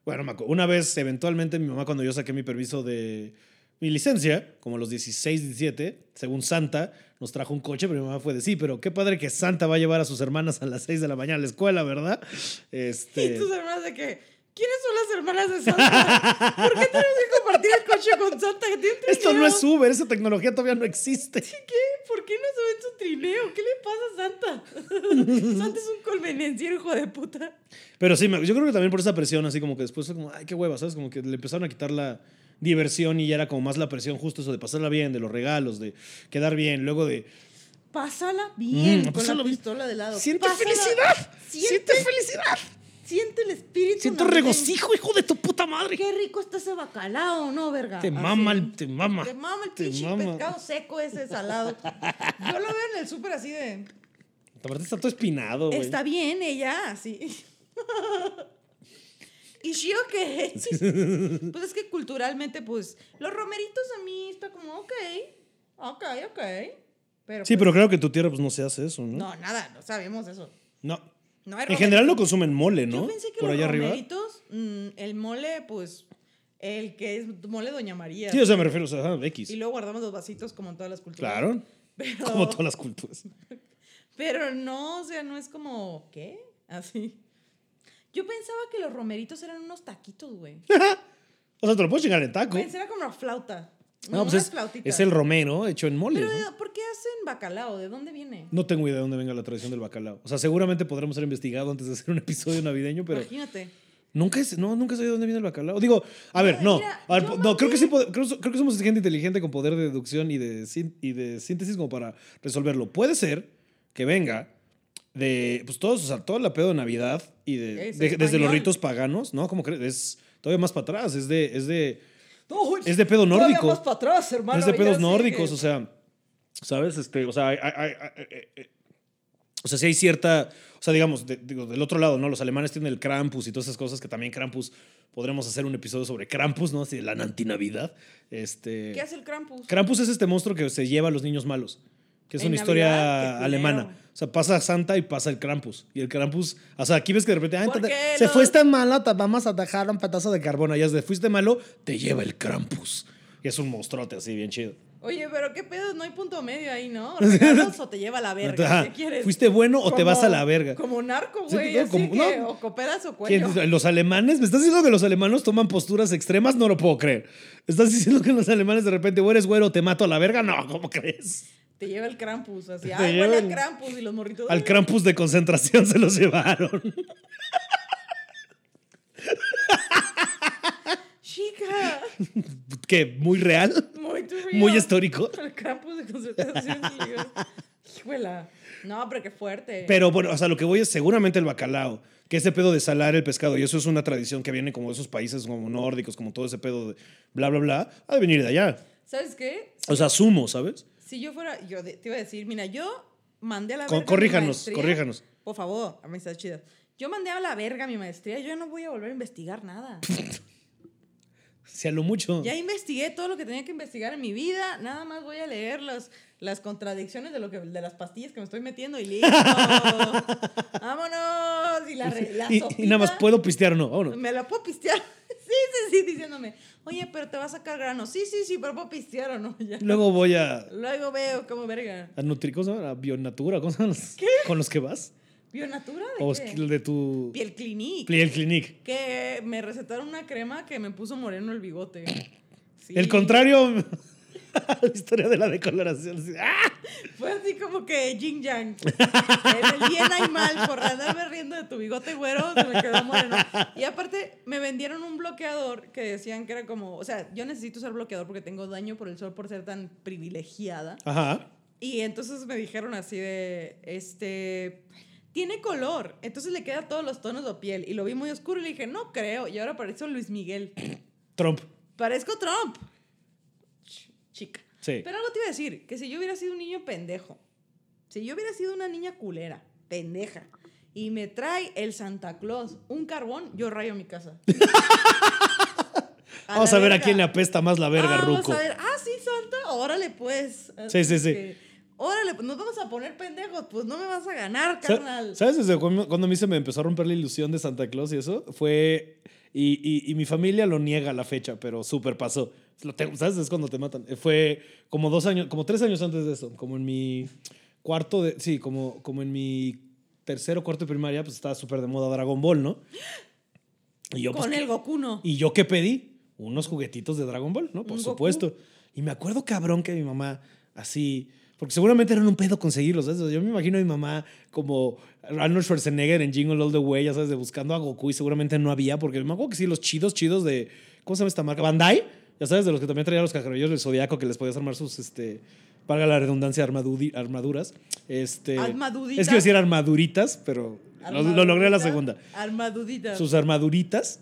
Bueno, una vez, eventualmente, mi mamá, cuando yo saqué mi permiso de mi licencia, como a los 16, 17, según Santa, nos trajo un coche, pero mi mamá fue de sí, pero qué padre que Santa va a llevar a sus hermanas a las 6 de la mañana a la escuela, ¿verdad? Este... Y tus hermanas de que, ¿quiénes son las hermanas de Santa? ¿Por qué tenemos que compartir el coche con Santa? que tiene un Esto no es Uber, esa tecnología todavía no existe. ¿Qué? ¿Por qué no se ve su trineo? ¿Qué le pasa a Santa? Santa es un convenenciero, hijo de puta. Pero sí, yo creo que también por esa presión, así como que después fue como, ay, qué hueva, ¿sabes? Como que le empezaron a quitar la diversión y ya era como más la presión, justo eso de pasarla bien, de los regalos, de quedar bien, luego de... Pásala bien Mm, con pásala la bien. pistola de lado. ¡Siente Pásala- felicidad! Siente, ¡Siente felicidad! siente el espíritu. ¡Siento navideño. regocijo, hijo de tu puta madre! Qué rico está ese bacalao, ¿no, verga? Te Así. mama, el- te mama. Te mama el pinche pescado seco ese salado. Yo lo veo en el súper así de... Aparte está todo espinado, güey. Está bien ella, así. ¿Y sí o qué? Pues es que culturalmente, pues, los romeritos a mí está como, ok, ok, ok. Pero, Sí, pues, pero creo que en tu tierra pues no se hace eso, ¿no? No, nada, no sabemos eso. No. No En general no consumen mole, ¿no? Yo pensé que Por los allá arriba. romeritos, mm, el mole, pues, el que es mole Doña María. Sí, o sea, me refiero, o sea, ajá, X. Y luego guardamos los vasitos como en todas las culturas. Claro. Pero, Como todas las culturas. pero no, o sea, no es como, ¿qué? Así. Yo pensaba que los romeritos eran unos taquitos, güey. O sea, te lo puedes chingar en taco. Pensé era como una flauta. No, pues es, es el romero hecho en mole. Pero, ¿no? ¿por qué hacen bacalao? ¿De dónde viene? No tengo idea de dónde venga la tradición del bacalao. O sea, seguramente podremos ser investigado antes de hacer un episodio navideño, pero Imagínate. nunca, es, no, nunca sé de dónde viene el bacalao. Digo, a ver, no. mira, A ver, yo no, creo que sí, creo, creo que somos gente inteligente con poder de deducción y de, y de síntesis como para resolverlo. Puede ser que venga de, pues todos, o sea, todo el pedo de Navidad y de, Es de- desde los ritos paganos, ¿no? Como crees, es todavía más para atrás, es de, es de, No, es de pedo todavía nórdico. más para atrás, hermano. es de pedos nórdicos, o sea, ¿sabes? Este, o sea, hay, hay- hay- hay- hay- hay- o sea, si hay cierta, o sea, digamos, de- digo, del otro lado, ¿no? Los alemanes tienen el Krampus y todas esas cosas que también Krampus, podremos hacer un episodio sobre Krampus, ¿no? Así, la antinavidad. Este, ¿Qué hace el Krampus? Krampus es este monstruo que se lleva a los niños malos, que es En una Navidad, historia alemana. O sea, pasa Santa y pasa el Krampus. Y el Krampus, o sea, aquí ves que de repente, "Ay, ¿Por te- qué se los- fuiste malo, te vamos a dejar un pedazo de carbón. Allá de fuiste malo, te lleva el Krampus. Y es un monstruote así, bien chido. Oye, pero qué pedo, no hay punto medio ahí, ¿no? ¿Regalos o te lleva a la verga? ¿Qué quieres? ¿Fuiste bueno o te vas a la verga? Como narco, güey. no, así como- que no. o cooperas o cuello. ¿Los alemanes? ¿Me estás diciendo que los alemanes toman posturas extremas? No lo puedo creer. ¿Estás diciendo que los alemanes de repente, o eres güero, te mato a la verga? No, ¿cómo crees? Te lleva el Krampus, así. Lleva huele el- a Krampus y los morritos. Al "Ay, Krampus de concentración se los llevaron. Chica. ¿Qué? ¿Muy real? Muy real. ¿Muy histórico? El Krampus de concentración. Híjuela. No, pero qué fuerte. Pero bueno, o sea, lo que voy es seguramente el bacalao, que ese pedo de salar el pescado, y eso es una tradición que viene como de esos países como nórdicos, como todo ese pedo de bla, bla, bla, ha de venir de allá. ¿Sabes qué? O sea, sumo, ¿sabes? Si yo fuera, yo te iba a decir, mira, yo mandé a la verga. corríjanos, corríjanos. Por favor, amistad chida. Yo mandé a la verga mi maestría, yo no voy a volver a investigar nada. A lo mucho. Ya investigué todo lo que tenía que investigar en mi vida, nada más voy a leer las, las contradicciones de, lo que, de las pastillas que me estoy metiendo y listo. ¡Vámonos! Y la, re- la y, y nada más puedo pistear, no. Vámonos. Me la puedo pistear. Sí, sí, sí, diciéndome, oye, pero te va a sacar grano. Sí, sí, sí, pero puedo pistear o no. Ya. Luego voy a, Luego veo como verga. a Nutri, ¿cómo se llama? A Bionatura, ¿cómo se llama? ¿Con los que vas? ¿Bionatura? ¿De O qué? de tu... Piel Clinique. Piel Clinic. Que me recetaron una crema que me puso moreno el bigote. Sí. El contrario la historia de la decoloración. ¡ah! Fue así como que yin yang. En el bien hay mal, por andarme riendo de tu bigote güero, se me quedó moreno. Y aparte, me vendieron un bloqueador que decían que era como, o sea, yo necesito usar bloqueador porque tengo daño por el sol por ser tan privilegiada. Ajá. Y entonces me dijeron así de, este, tiene color, entonces le queda todos los tonos de piel. Y lo vi muy oscuro y le dije, no creo. Y ahora parezco Luis Miguel. Trump. Parezco Trump. Ch- Chica. Sí. Pero algo te iba a decir, que si yo hubiera sido un niño pendejo, si yo hubiera sido una niña culera, pendeja, y me trae el Santa Claus un carbón, yo rayo mi casa. Vamos a ver a quién le apesta más la verga, ah, Ruco. Vamos a ver, ah, sí, Santa, órale pues. Sí, sí, sí. Que, Órale, pues nos vamos a poner pendejos, pues no me vas a ganar, carnal. ¿Sabes desde cuando, cuando a mí se me empezó a romper la ilusión de Santa Claus y eso? Fue. Y, y- y mi familia lo niega a la fecha, pero súper pasó. Lo tengo- ¿Sabes? Es cuando te matan. Fue como dos años, como tres años antes de eso. Como en mi cuarto de. Sí, como, como en mi tercero cuarto de primaria, pues estaba súper de moda Dragon Ball, ¿no? Y yo, pues, Con el Goku no. ¿Y yo qué pedí? Unos juguetitos de Dragon Ball, ¿no? Por Goku. supuesto. Y me acuerdo cabrón que mi mamá, así, porque seguramente eran un pedo conseguirlos, ¿sabes? Yo me imagino a mi mamá como Arnold Schwarzenegger en Jingle All the Way, ya sabes, de buscando a Goku y seguramente no había, porque me acuerdo que sí, los chidos, chidos de, ¿cómo se llama esta marca? Bandai, ya sabes, de los que también traían los cacarollos del Zodiaco que les podías armar sus, este, valga la redundancia, armaduras. Este, Armaduditas. Es que decir armaduritas, pero lo, lo logré a la segunda Armadudita. sus armaduritas.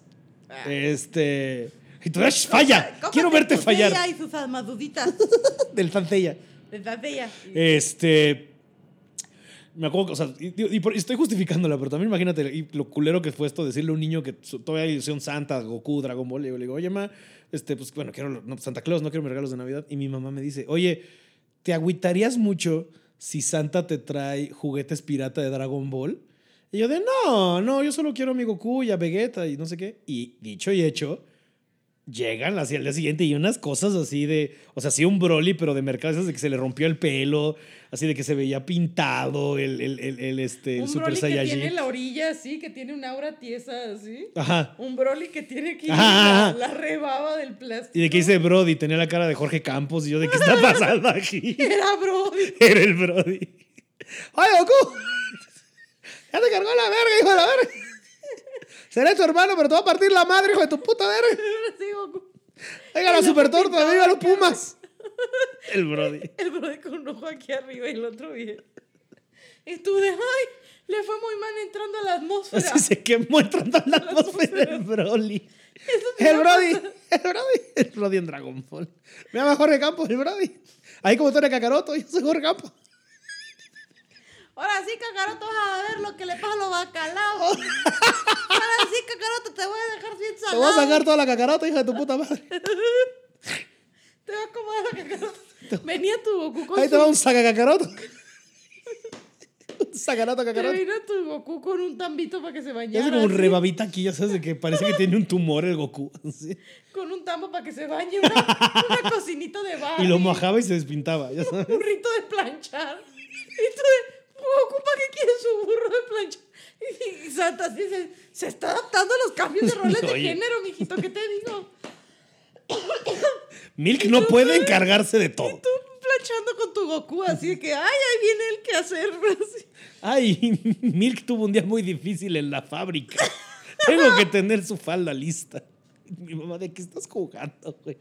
Ah. Este. Y tú, ¡ay, falla! Quiero verte fallar. Y sus armaduditas. Del Zancella. De Santella. Este. Me acuerdo o sea, y, estoy justificándola, pero también imagínate y lo culero que fue esto decirle a un niño que todavía ilusión Santa, Goku, Dragon Ball. Y yo le digo, oye, ma, este, pues bueno, quiero, no, Santa Claus, no quiero mis regalos de Navidad. Y mi mamá me dice, oye, ¿te agüitarías mucho si Santa te trae juguetes pirata de Dragon Ball? Y yo de, no, no, yo solo quiero a mi Goku y a Vegeta y no sé qué. Y dicho y hecho, llegan hacia el día siguiente y unas cosas así de, o sea, sí un Broly, pero de mercado, esas de que se le rompió el pelo, así de que se veía pintado el, el, el, el, este, un Super Broly que Saiyajin. tiene la orilla así, que tiene un aura tiesa así. Ajá. Un Broly que tiene aquí Ajá, la, ajá. la rebaba del plástico. Y de que dice Brody, tenía la cara de Jorge Campos y yo de qué está pasando aquí. Era Brody. Era el Brody. ¡Ay, Goku! Ya te cargó la verga, hijo de la verga. Seré tu hermano, pero te va a partir la madre, hijo de tu puta verga. Sí, Goku. Venga la El super torta, viva los. Pumas. El Brody. El Brody con un ojo aquí arriba y el otro bien. Y tú de, ay, le fue muy mal entrando a la atmósfera. Así se quemó entrando en la atmósfera el Broly. El va a Brody, el Brody, el Brody en Dragon Ball. Me llama Jorge Campos, el Brody. Ahí como tú eres Kakaroto, yo soy Jorge Campos. Ahora sí, Kakaroto, vas a ver lo que le pasa a los bacalaos. Ahora sí, Kakaroto, te voy a dejar bien Te salado. voy a sacar toda la Kakaroto, hija de tu puta madre. Te voy a acomodar a Kakaroto. Venía tu Goku con Ahí te va un saca Kakaroto. Un sacaroto Te Kakaroto. vino tu Goku con un tambito para que se bañara. hace como un rebabita aquí, ya sabes, de que parece que tiene un tumor el Goku. así. Con un tambo para que se bañe. Una, una cocinita de bar. Y lo mojaba y se despintaba, ya sabes. Un burrito de planchar. Y tú de, Goku, ¿para qué quieres su burro de planchar? Y, y Santa así se, se está adaptando a los cambios de roles de Oye. género, mijito. ¿Qué te digo? Milk no puede encargarse de todo. Tú planchando con tu Goku, así de que, ay, ahí viene el que hacer. así. Ay, Milk tuvo un día muy difícil en la fábrica. Tengo que tener su falda lista. Mi mamá, ¿de qué estás jugando, güey?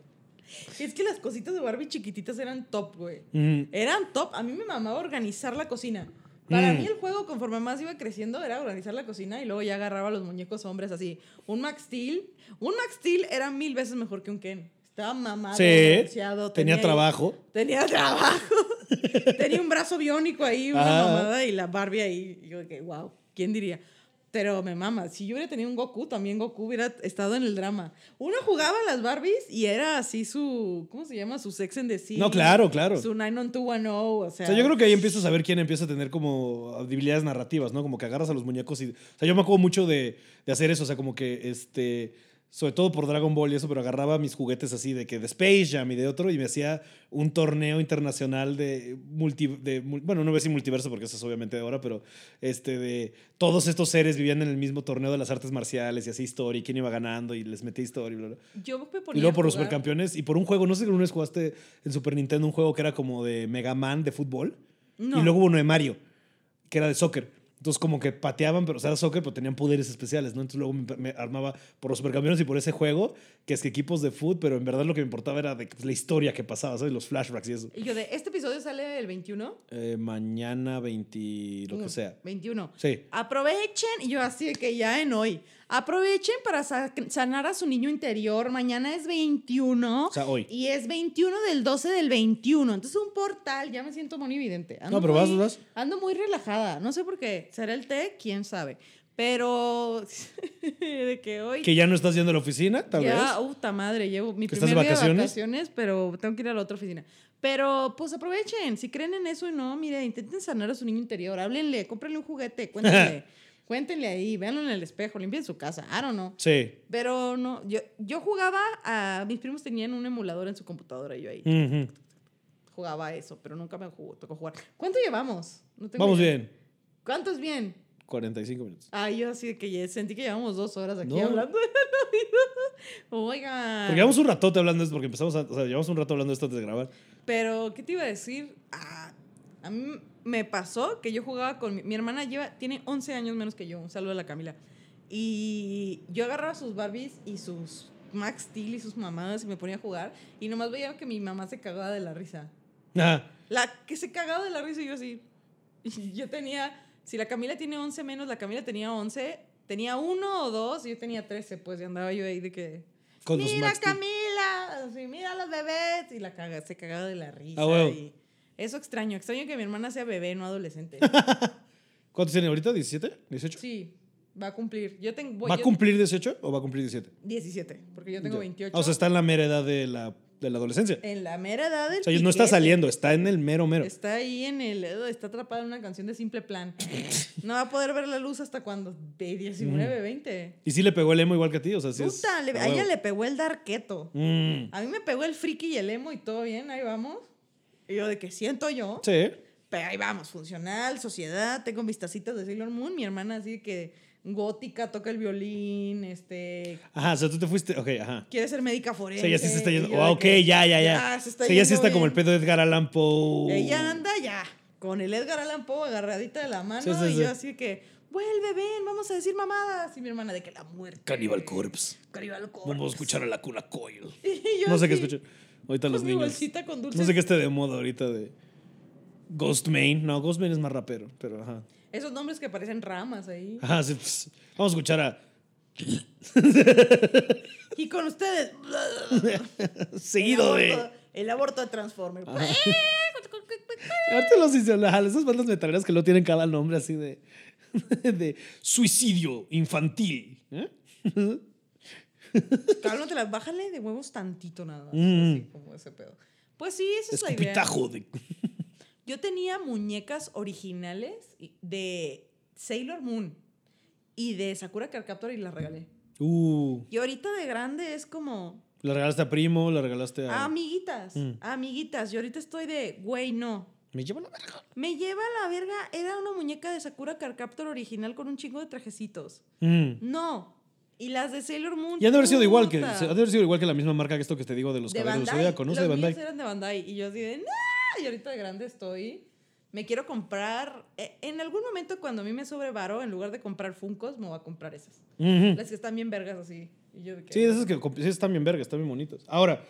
Es que las cositas de Barbie chiquititas eran top, güey. Mm. Eran top. A mí me mamaba organizar la cocina. Para Mm. mí el juego, conforme más iba creciendo, era organizar la cocina y luego ya agarraba los muñecos hombres así. Un Max Steel. Un Max Steel era mil veces mejor que un Ken. Estaba mamado, Sí, tenía trabajo. Tenía trabajo. tenía un brazo biónico ahí, una mamada y la Barbie ahí. Y yo que, wow, ¿quién diría? Pero me mama, si yo hubiera tenido un Goku, también Goku hubiera estado en el drama. Uno jugaba a las Barbies y era así su, ¿cómo se llama? Su Sex and the City. No, claro, claro. Su 90210, o sea. O sea, yo creo que ahí empiezas a ver quién empieza a tener como habilidades narrativas, ¿no? Como que agarras a los muñecos y... O sea, yo me acuerdo mucho de, de hacer eso, o sea, como que este... Sobre todo por Dragon Ball y eso, pero agarraba mis juguetes así de que de Space Jam y de otro y me hacía un torneo internacional de multi. De, bueno, no voy a decir multiverso porque eso es obviamente de ahora, pero este de todos estos seres vivían en el mismo torneo de las artes marciales y así historia y quién iba ganando y les metí historia y bla, bla. Yo me ponía Y luego por los supercampeones y por un juego, no sé si alguna vez jugaste en Super Nintendo un juego que era como de Mega Man de fútbol. No. Y luego hubo uno de Mario, que era de soccer. Entonces como que pateaban, pero o sea, era soccer, pero tenían poderes especiales, ¿no? Entonces luego me, me armaba por los supercampeones y por ese juego, que es que equipos de fútbol, pero en verdad lo que me importaba era de la historia que pasaba, ¿sabes? Los flashbacks y eso. Y yo de, ¿este episodio sale el 21? Eh, mañana 20, lo que sea. 21. Sí. Aprovechen, y yo así de que ya en hoy, aprovechen para sa- sanar a su niño interior. Mañana es 21. O sea, hoy. Y es 21 del 12 del 21. Entonces un portal, ya me siento monividente. Ando No, pero muy- vas. Ando muy relajada. No sé por qué. ¿Será el té? ¿Quién sabe? Pero de que hoy... Que ya no estás yendo a la oficina, tal ya, vez. puta madre, llevo mi ¿Que primer de día de vacaciones? vacaciones, pero tengo que ir a la otra oficina. Pero pues aprovechen, si creen en eso y no, mire, intenten sanar a su niño interior, háblenle, cómprenle un juguete, cuéntenle, cuéntenle ahí, véanlo en el espejo, limpien su casa, I don't know. Sí. Pero no, yo, yo jugaba a, mis primos tenían un emulador en su computadora y yo ahí Ujú. jugaba a eso, pero nunca me jugó, tocó jugar. ¿Cuánto llevamos? No tengo Vamos idea. bien. ¿Cuánto es bien? 45 minutos. Ah, yo así de que ya sentí que llevamos dos horas aquí No. hablando de. Oigan. Porque llevamos un ratote hablando de esto, porque empezamos a, o sea, llevamos un rato hablando de esto antes de grabar. Pero, ¿qué te iba a decir? Ah, a mí me pasó que yo jugaba con mi, mi hermana, lleva, tiene 11 años menos que yo, un saludo a la Camila. Y yo agarraba sus Barbies y sus Max Steel y sus mamadas y me ponía a jugar. Y nomás veía que mi mamá se cagaba de la risa. Ajá. La que se cagaba de la risa y yo así. Y yo tenía, si la Camila tiene 11 menos, la Camila tenía 11, tenía uno o dos y yo tenía 13, pues y andaba yo ahí de que... Con mira Max Steel". Camila, así, mira los bebés. Y la caga, se cagaba de la risa. Ah, huevo. y eso extraño, extraño que mi hermana sea bebé, no adolescente. ¿Cuántos tiene ahorita? ¿17? ¿18? sí, va a cumplir. Yo tengo... ¿Va a yo- cumplir 18 o va a cumplir 17? 17, porque yo tengo Ya. 28. Ah, o sea, está en la mera edad de la, de la adolescencia. en la mera edad del O sea, no está piquete. saliendo, está en el mero mero. Está ahí en el. Está atrapada en una canción de Simple Plan. No va a poder ver la luz hasta cuando. De 19, 20. Y sí le pegó el emo igual que a ti, o sea, sí es... Puta, le- a ella le pegó el darqueto. Mm, A mí me pegó el friki y el emo y todo bien, ahí vamos. Y yo de que siento yo. sí. Pero ahí vamos, funcional, sociedad, tengo mis tacitas de Sailor Moon, mi hermana así que gótica, toca el violín, este, Ajá, o sea, tú te fuiste... Ok, ajá. quiere ser médica O forense. sea, ya sí se está yendo... de ok, que, ya, ya, ya. se está o sea, ya sí está como el bien. pedo de Edgar Allan Poe. Ella anda ya, con el Edgar Allan Poe agarradita de la mano Sí, sí, y sí. yo así que, vuelve, ven, vamos a decir mamadas. Y mi hermana de que la muerte. Cannibal Corpse. Cannibal Corpse. Vamos a escuchar a la cuna Coil. No sé qué escuchar. Ahorita los mi niños. bolsita con dulces. No sé qué esté de moda ahorita de... Ghostmain. No, Ghostmain es más rapero, pero ajá. Esos nombres que parecen ramas ahí. Ajá, sí, pues, vamos a escuchar a... Y con ustedes. Seguido el de... el aborto de Transformer. Ahorita los esas bandas metaleras que lo tienen cada nombre así de... de suicidio infantil. ¿eh? Cálmatela, bájale de huevos tantito nada más. Mm. Así como ese pedo. Pues sí, esa es la idea. De... Yo tenía muñecas originales de Sailor Moon y de Sakura Card Captor y las regalé. Uh, Y ahorita de grande es como la regalaste a Primo, la regalaste a... a amiguitas, Mm. a amiguitas. Y ahorita estoy de, güey, no. Me lleva la verga. Me lleva la verga, era una muñeca de Sakura Card Captor original con un chingo de trajecitos. Mm. No. Y las de Sailor Moon. Y han de haber sido igual que... Han de haber sido igual que la misma marca que esto que te digo de los de caballeros del Zodíaco, ¿no? Los de Bandai. eran de Bandai. Y yo así de, ¡nah! Y ahorita de grande estoy. Me quiero comprar. eh, En algún momento, cuando a mí me sobre varo, en lugar de comprar Funcos, me voy a comprar esas. Ujú. Las que están bien vergas así. Y yo de que, Sí, esas que sí, están bien vergas, están bien bonitas. Ahora,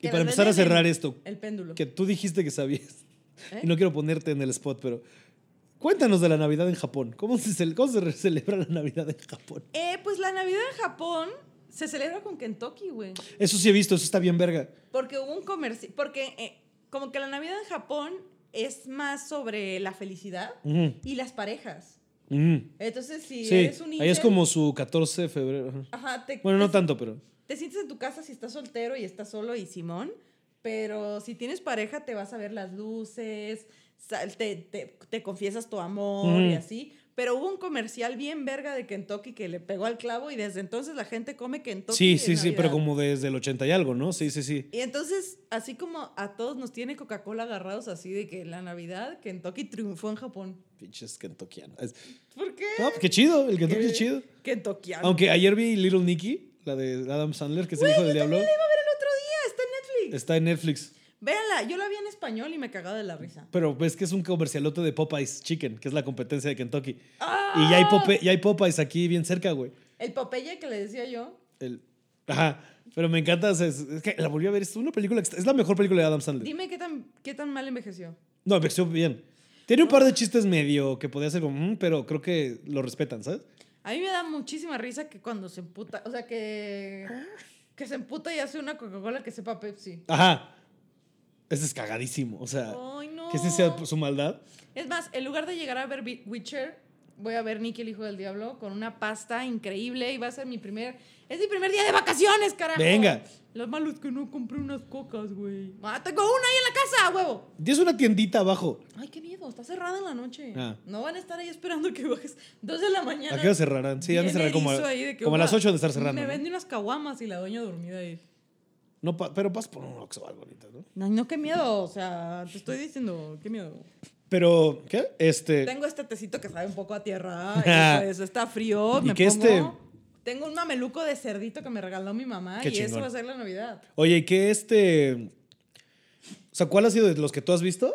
y para empezar a cerrar esto, El péndulo. que tú dijiste que sabías, ¿Eh? y no quiero ponerte en el spot, pero cuéntanos de la Navidad en Japón. ¿Cómo se, cómo celebra la Navidad en Japón? Eh, pues la Navidad en Japón se celebra con Kentucky, güey. Eso sí he visto, eso está bien verga. Porque hubo un comercio. Porque eh, como que la Navidad en Japón es más sobre la felicidad y las parejas. Entonces, si Sí, eres un ahí es como su 14 de febrero. ajá. Te, Bueno, no te- tanto, pero... te sientes en tu casa si estás soltero y estás solo y Simón, pero si tienes pareja te vas a ver las luces, te, te- te confiesas tu amor y Ujú. así, Pero hubo un comercial bien verga de Kentucky que le pegó al clavo y desde entonces la gente come Kentucky. Sí, sí, sí, pero como desde el 80 y algo, ¿no? Sí, sí, sí. Y entonces, así como a todos nos tiene Coca-Cola agarrados así de que la Navidad, Kentucky triunfó en Japón. Pinches kentuckianos. ¿Por qué? No, qué chido, el Kentucky ¿Qué? es chido. Kentuckiano. Aunque ayer vi Little Nicky, la de Adam Sandler, que es el hijo del diablo. La iba a ver el otro día, está en Netflix. Está en Netflix. Véanla, yo la vi en español y me cagaba de la risa. Pero ves que es un comercialote de Popeyes Chicken, que es la competencia de Kentucky. ¡Ah! Y ya hay, Pope- ya hay Popeyes aquí bien cerca, güey. El Popeye que le decía yo. El... Ajá. Pero me encanta, es, es que la volví a ver. Es una película, que está- es la mejor película de Adam Sandler. Dime qué tan, qué tan mal envejeció. No, envejeció bien. Tiene un par de chistes medio que podía ser como, "Mm", pero creo que lo respetan, ¿sabes? A mí me da muchísima risa que cuando se emputa, o sea, que, que se emputa y hace una Coca-Cola que sepa Pepsi. Ajá. Es cagadísimo. O sea, Ay, no. que ese sea su maldad. Es más, en lugar de llegar a ver Witcher, voy a ver Nicky el hijo del diablo con una pasta increíble y va a ser mi primer. Es mi primer día de vacaciones, carajo. Venga. Lo malo es que no compré unas cocas, güey. Ah, tengo una ahí en la casa, huevo. Tienes una tiendita abajo. Ay, qué miedo, está cerrada en la noche. Ah. No van a estar ahí esperando que bajes dos de la mañana. ¿A qué hora cerrarán? Sí, de Bien cerrar como, a- como a las "Oiga, 8 de estar cerrando. Me vende unas caguamas y la doña dormida ahí. No, pero vas por un Oxxo algo ahorita, ¿no? No, no, qué miedo. O sea, te estoy diciendo, qué miedo. Pero, ¿qué? Este. Tengo este tecito que sabe un poco a tierra. y pues está frío. ¿Y me qué pongo- este? Tengo un mameluco de cerdito que me regaló mi mamá Qué y eso va a ser la Navidad. Oye, ¿y qué este. O sea, ¿cuál ha sido de los que tú has visto?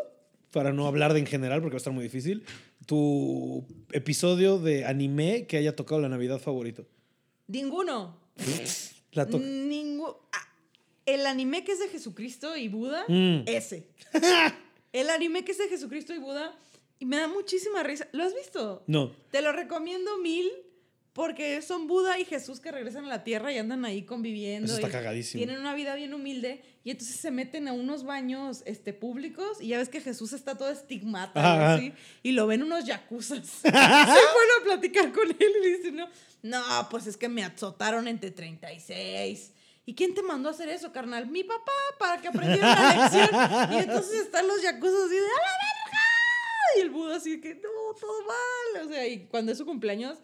Para no hablar de en general, porque va a estar muy difícil. Tu episodio de anime que haya tocado la Navidad favorito. Ninguno. La Ningún. ah, el anime que es de Jesucristo y Buda, Mm. ese. el anime que es de Jesucristo y Buda, y me da muchísima risa. ¿Lo has visto? No. Te lo recomiendo mil porque son Buda y Jesús que regresan a la tierra y andan ahí conviviendo. Eso está y cagadísimo. Tienen una vida bien humilde y entonces se meten a unos baños este, públicos y ya ves que Jesús está todo estigmata así, y lo ven unos yacuzas. se fueron a platicar con él y le dicen, no, no, pues es que me azotaron entre 36. ¿Y quién te mandó a hacer eso, carnal? Mi papá, para que aprendiera la lección. Y entonces están los yacuzas así de, ¡a la verga! Y el Buda así que, no, todo mal. O sea, y cuando es su cumpleaños,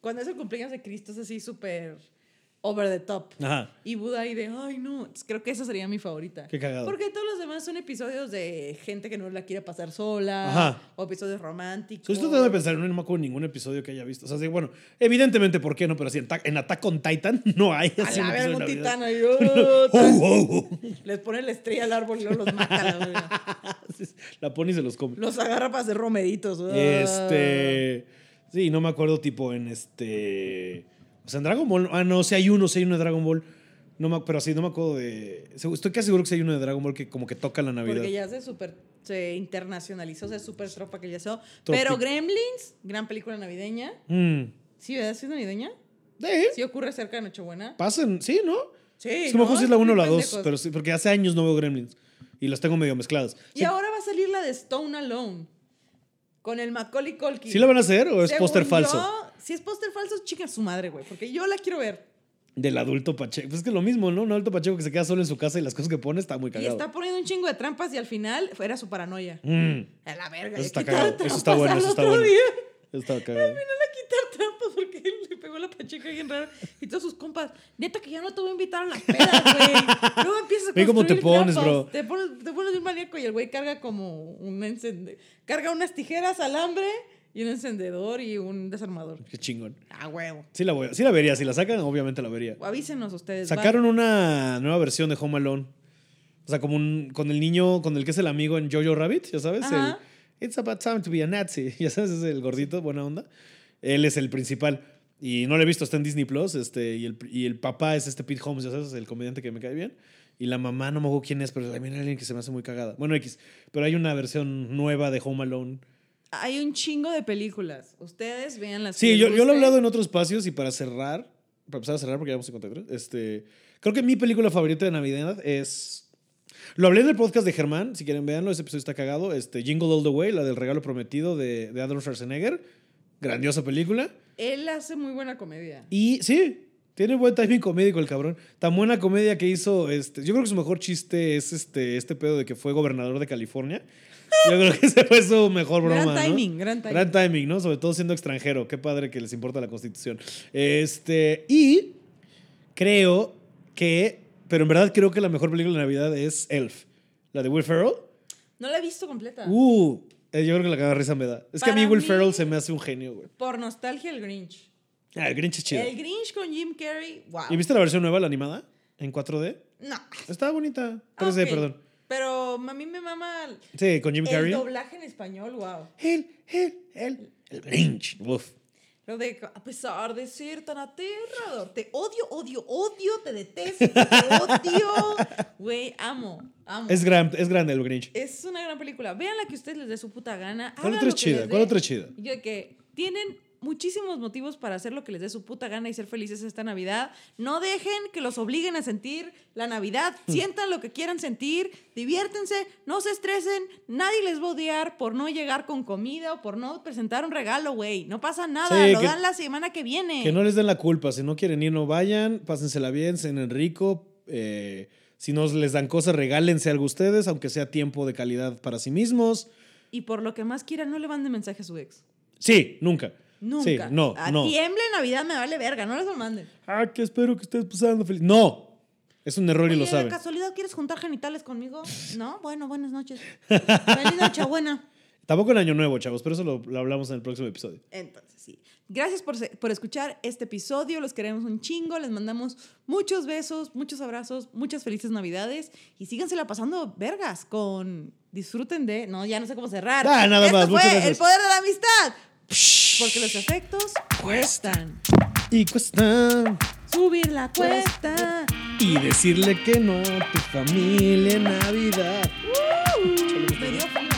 cuando es el cumpleaños de Cristo es así súper over the top. Ajá. Y Buda ahí de, ay, no. Entonces, creo que esa sería mi favorita. Qué cagado. Porque todos los demás son episodios de gente que no la quiere pasar sola. Ajá. O episodios románticos. Estoy tratando de pensar, no me acuerdo ningún episodio que haya visto. O sea, sí, bueno, evidentemente, ¿por qué no? Pero sí, en, en Attack on Titan no hay. A así la un titán ahí. oh, Oh, oh. Les pone la estrella al árbol y luego los mata. la. La pone y se los come. Los agarra para hacer romeritos. Este. Sí, no me acuerdo, tipo en este. O sea, en Dragon Ball. Ah, no, sí hay uno, sí hay uno de Dragon Ball. No me, pero sí, no me acuerdo de. Estoy casi seguro que sí hay uno de Dragon Ball que como que toca la Navidad. Porque ya se super se internacionalizó, se super tropa que ya se Tropi- Pero Gremlins, gran película navideña. Mm. ¿Sí, verdad? ¿Sí es navideña? Sí, ¿Sí ocurre cerca de Nochebuena? pasan, sí, ¿no? Sí. es mejor ¿no? si es la 1 o la 2, Pendejos. pero sí, porque hace años no veo Gremlins. Y las tengo medio mezcladas. Y Sí, ahora va a salir la de Stone Alone. Con el Macaulay Culkin. ¿sí la van a hacer o es póster falso? si es póster falso, chica su madre, güey. Porque yo la quiero ver. Del adulto Pacheco. Pues es que lo mismo, ¿no? Un adulto Pacheco que se queda solo en su casa y las cosas que pone está muy Y cagado. está poniendo un chingo de trampas y al final era su paranoia. Mm, A la verga. Eso está cagado. Eso está bueno, eso está bueno. día. eso está cagado. Al final a quitar trampas porque él le pegó la pacheca bien rara. Y todos sus compas, neta que ya no te voy a invitar a las pedas, güey. Luego empiezas a Ve cómo te construir pones, trampas. bro. Te pones, te pones de un maníaco y el güey carga como un encendedor. Carga unas tijeras, alambre y un encendedor y un desarmador. Qué chingón. Ah, huevo. Sí la, voy a- sí la vería. Si la sacan, obviamente la vería. Avísenos ustedes. Sacaron una nueva versión de Home Alone. O sea, como un, con el niño, con el que es el amigo en Jojo Rabbit, ya sabes. Ajá. El, It's about time to be a Nazi. Ya sabes, es el gordito, buena onda. Él es el principal. Y no lo he visto, está en Disney Plus. Este, y, el, y el papá es este Pete Holmes, ya sabes, el comediante que me cae bien. Y la mamá, no me acuerdo quién es, pero también hay alguien que se me hace muy cagada. Bueno, X. Pero hay una versión nueva de Home Alone. Hay un chingo de películas. Ustedes vean las Sí, yo, yo lo he hablado en otros espacios y para cerrar, para empezar a cerrar porque ya vamos a 53, este, creo que mi película favorita de Navidad es... Lo hablé en el podcast de Germán, si quieren verlo, ese episodio está cagado. Este, Jingle All the Way, la del regalo prometido de, de Adolf Schwarzenegger. Grandiosa película. Él hace muy buena comedia. Y sí, tiene buen timing comédico el cabrón. Tan buena comedia que hizo, este, yo creo que su mejor chiste es este, este pedo de que fue gobernador de California. Yo creo que ese fue su mejor broma. Gran ¿no? timing, gran timing. Gran timing, ¿no? Sobre todo siendo extranjero. Qué padre que les importa la constitución. Este, y creo que, pero en verdad creo que la mejor película de Navidad es Elf. La de Will Ferrell. No la he visto completa. Uh, eh, yo creo que la cada risa me da. Es que a mí Will mí- Ferrell se me hace un genio, güey. Por nostalgia, el Grinch. Ah, el Grinch es chido. El Grinch con Jim Carrey, wow. ¿Y viste la versión nueva, la animada? En 4D. No. Está bonita. 3D, Ok, perdón. Pero a mí me mama Sí, con Jim el Carrey. doblaje en español, wow. El, el, el, el Grinch. Uf. De, a pesar de ser tan aterrador, te odio, odio, odio, te detesto, te odio. Güey, amo, amo. Es, gran, es grande el Grinch. Es una gran película. Vean la que ustedes les dé su puta gana. ¿Cuál otra chida? ¿Cuál otra es chida? Yo que tienen muchísimos motivos para hacer lo que les dé su puta gana y ser felices esta Navidad. No dejen que los obliguen a sentir la Navidad. Hmm. Sientan lo que quieran sentir. Diviértense. No se estresen. Nadie les va a odiar por no llegar con comida o por no presentar un regalo, güey. No pasa nada. Sí, lo que- dan la semana que viene. Que no les den la culpa. Si no quieren ir, no vayan. Pásensela bien, cenen rico. eh, si no les dan cosas, regálense algo ustedes, aunque sea tiempo de calidad para sí mismos. Y por lo que más quieran, no le manden mensaje a su ex. Sí, nunca. Nunca. Sí, no, a no. Tiemble Navidad me vale verga. No les lo manden. Ah, que espero que estés pasando feliz. No. Es un error y lo saben. ¿de casualidad quieres juntar genitales conmigo? No, bueno, buenas noches. Feliz noche, buena. Tampoco en Año Nuevo, chavos, pero eso lo, lo hablamos en el próximo episodio. Entonces, sí. Gracias por, por escuchar este episodio. Los queremos un chingo. Les mandamos muchos besos, muchos abrazos, muchas felices navidades. Y sígansela pasando vergas con... Disfruten de... No, ya no sé cómo cerrar. Ah, nada Esto más, fue muchas gracias. el poder de la amistad. Porque los efectos cuestan. Y cuesta. Subir la cuesta. Y decirle que no a tu familia en Navidad. Me dio.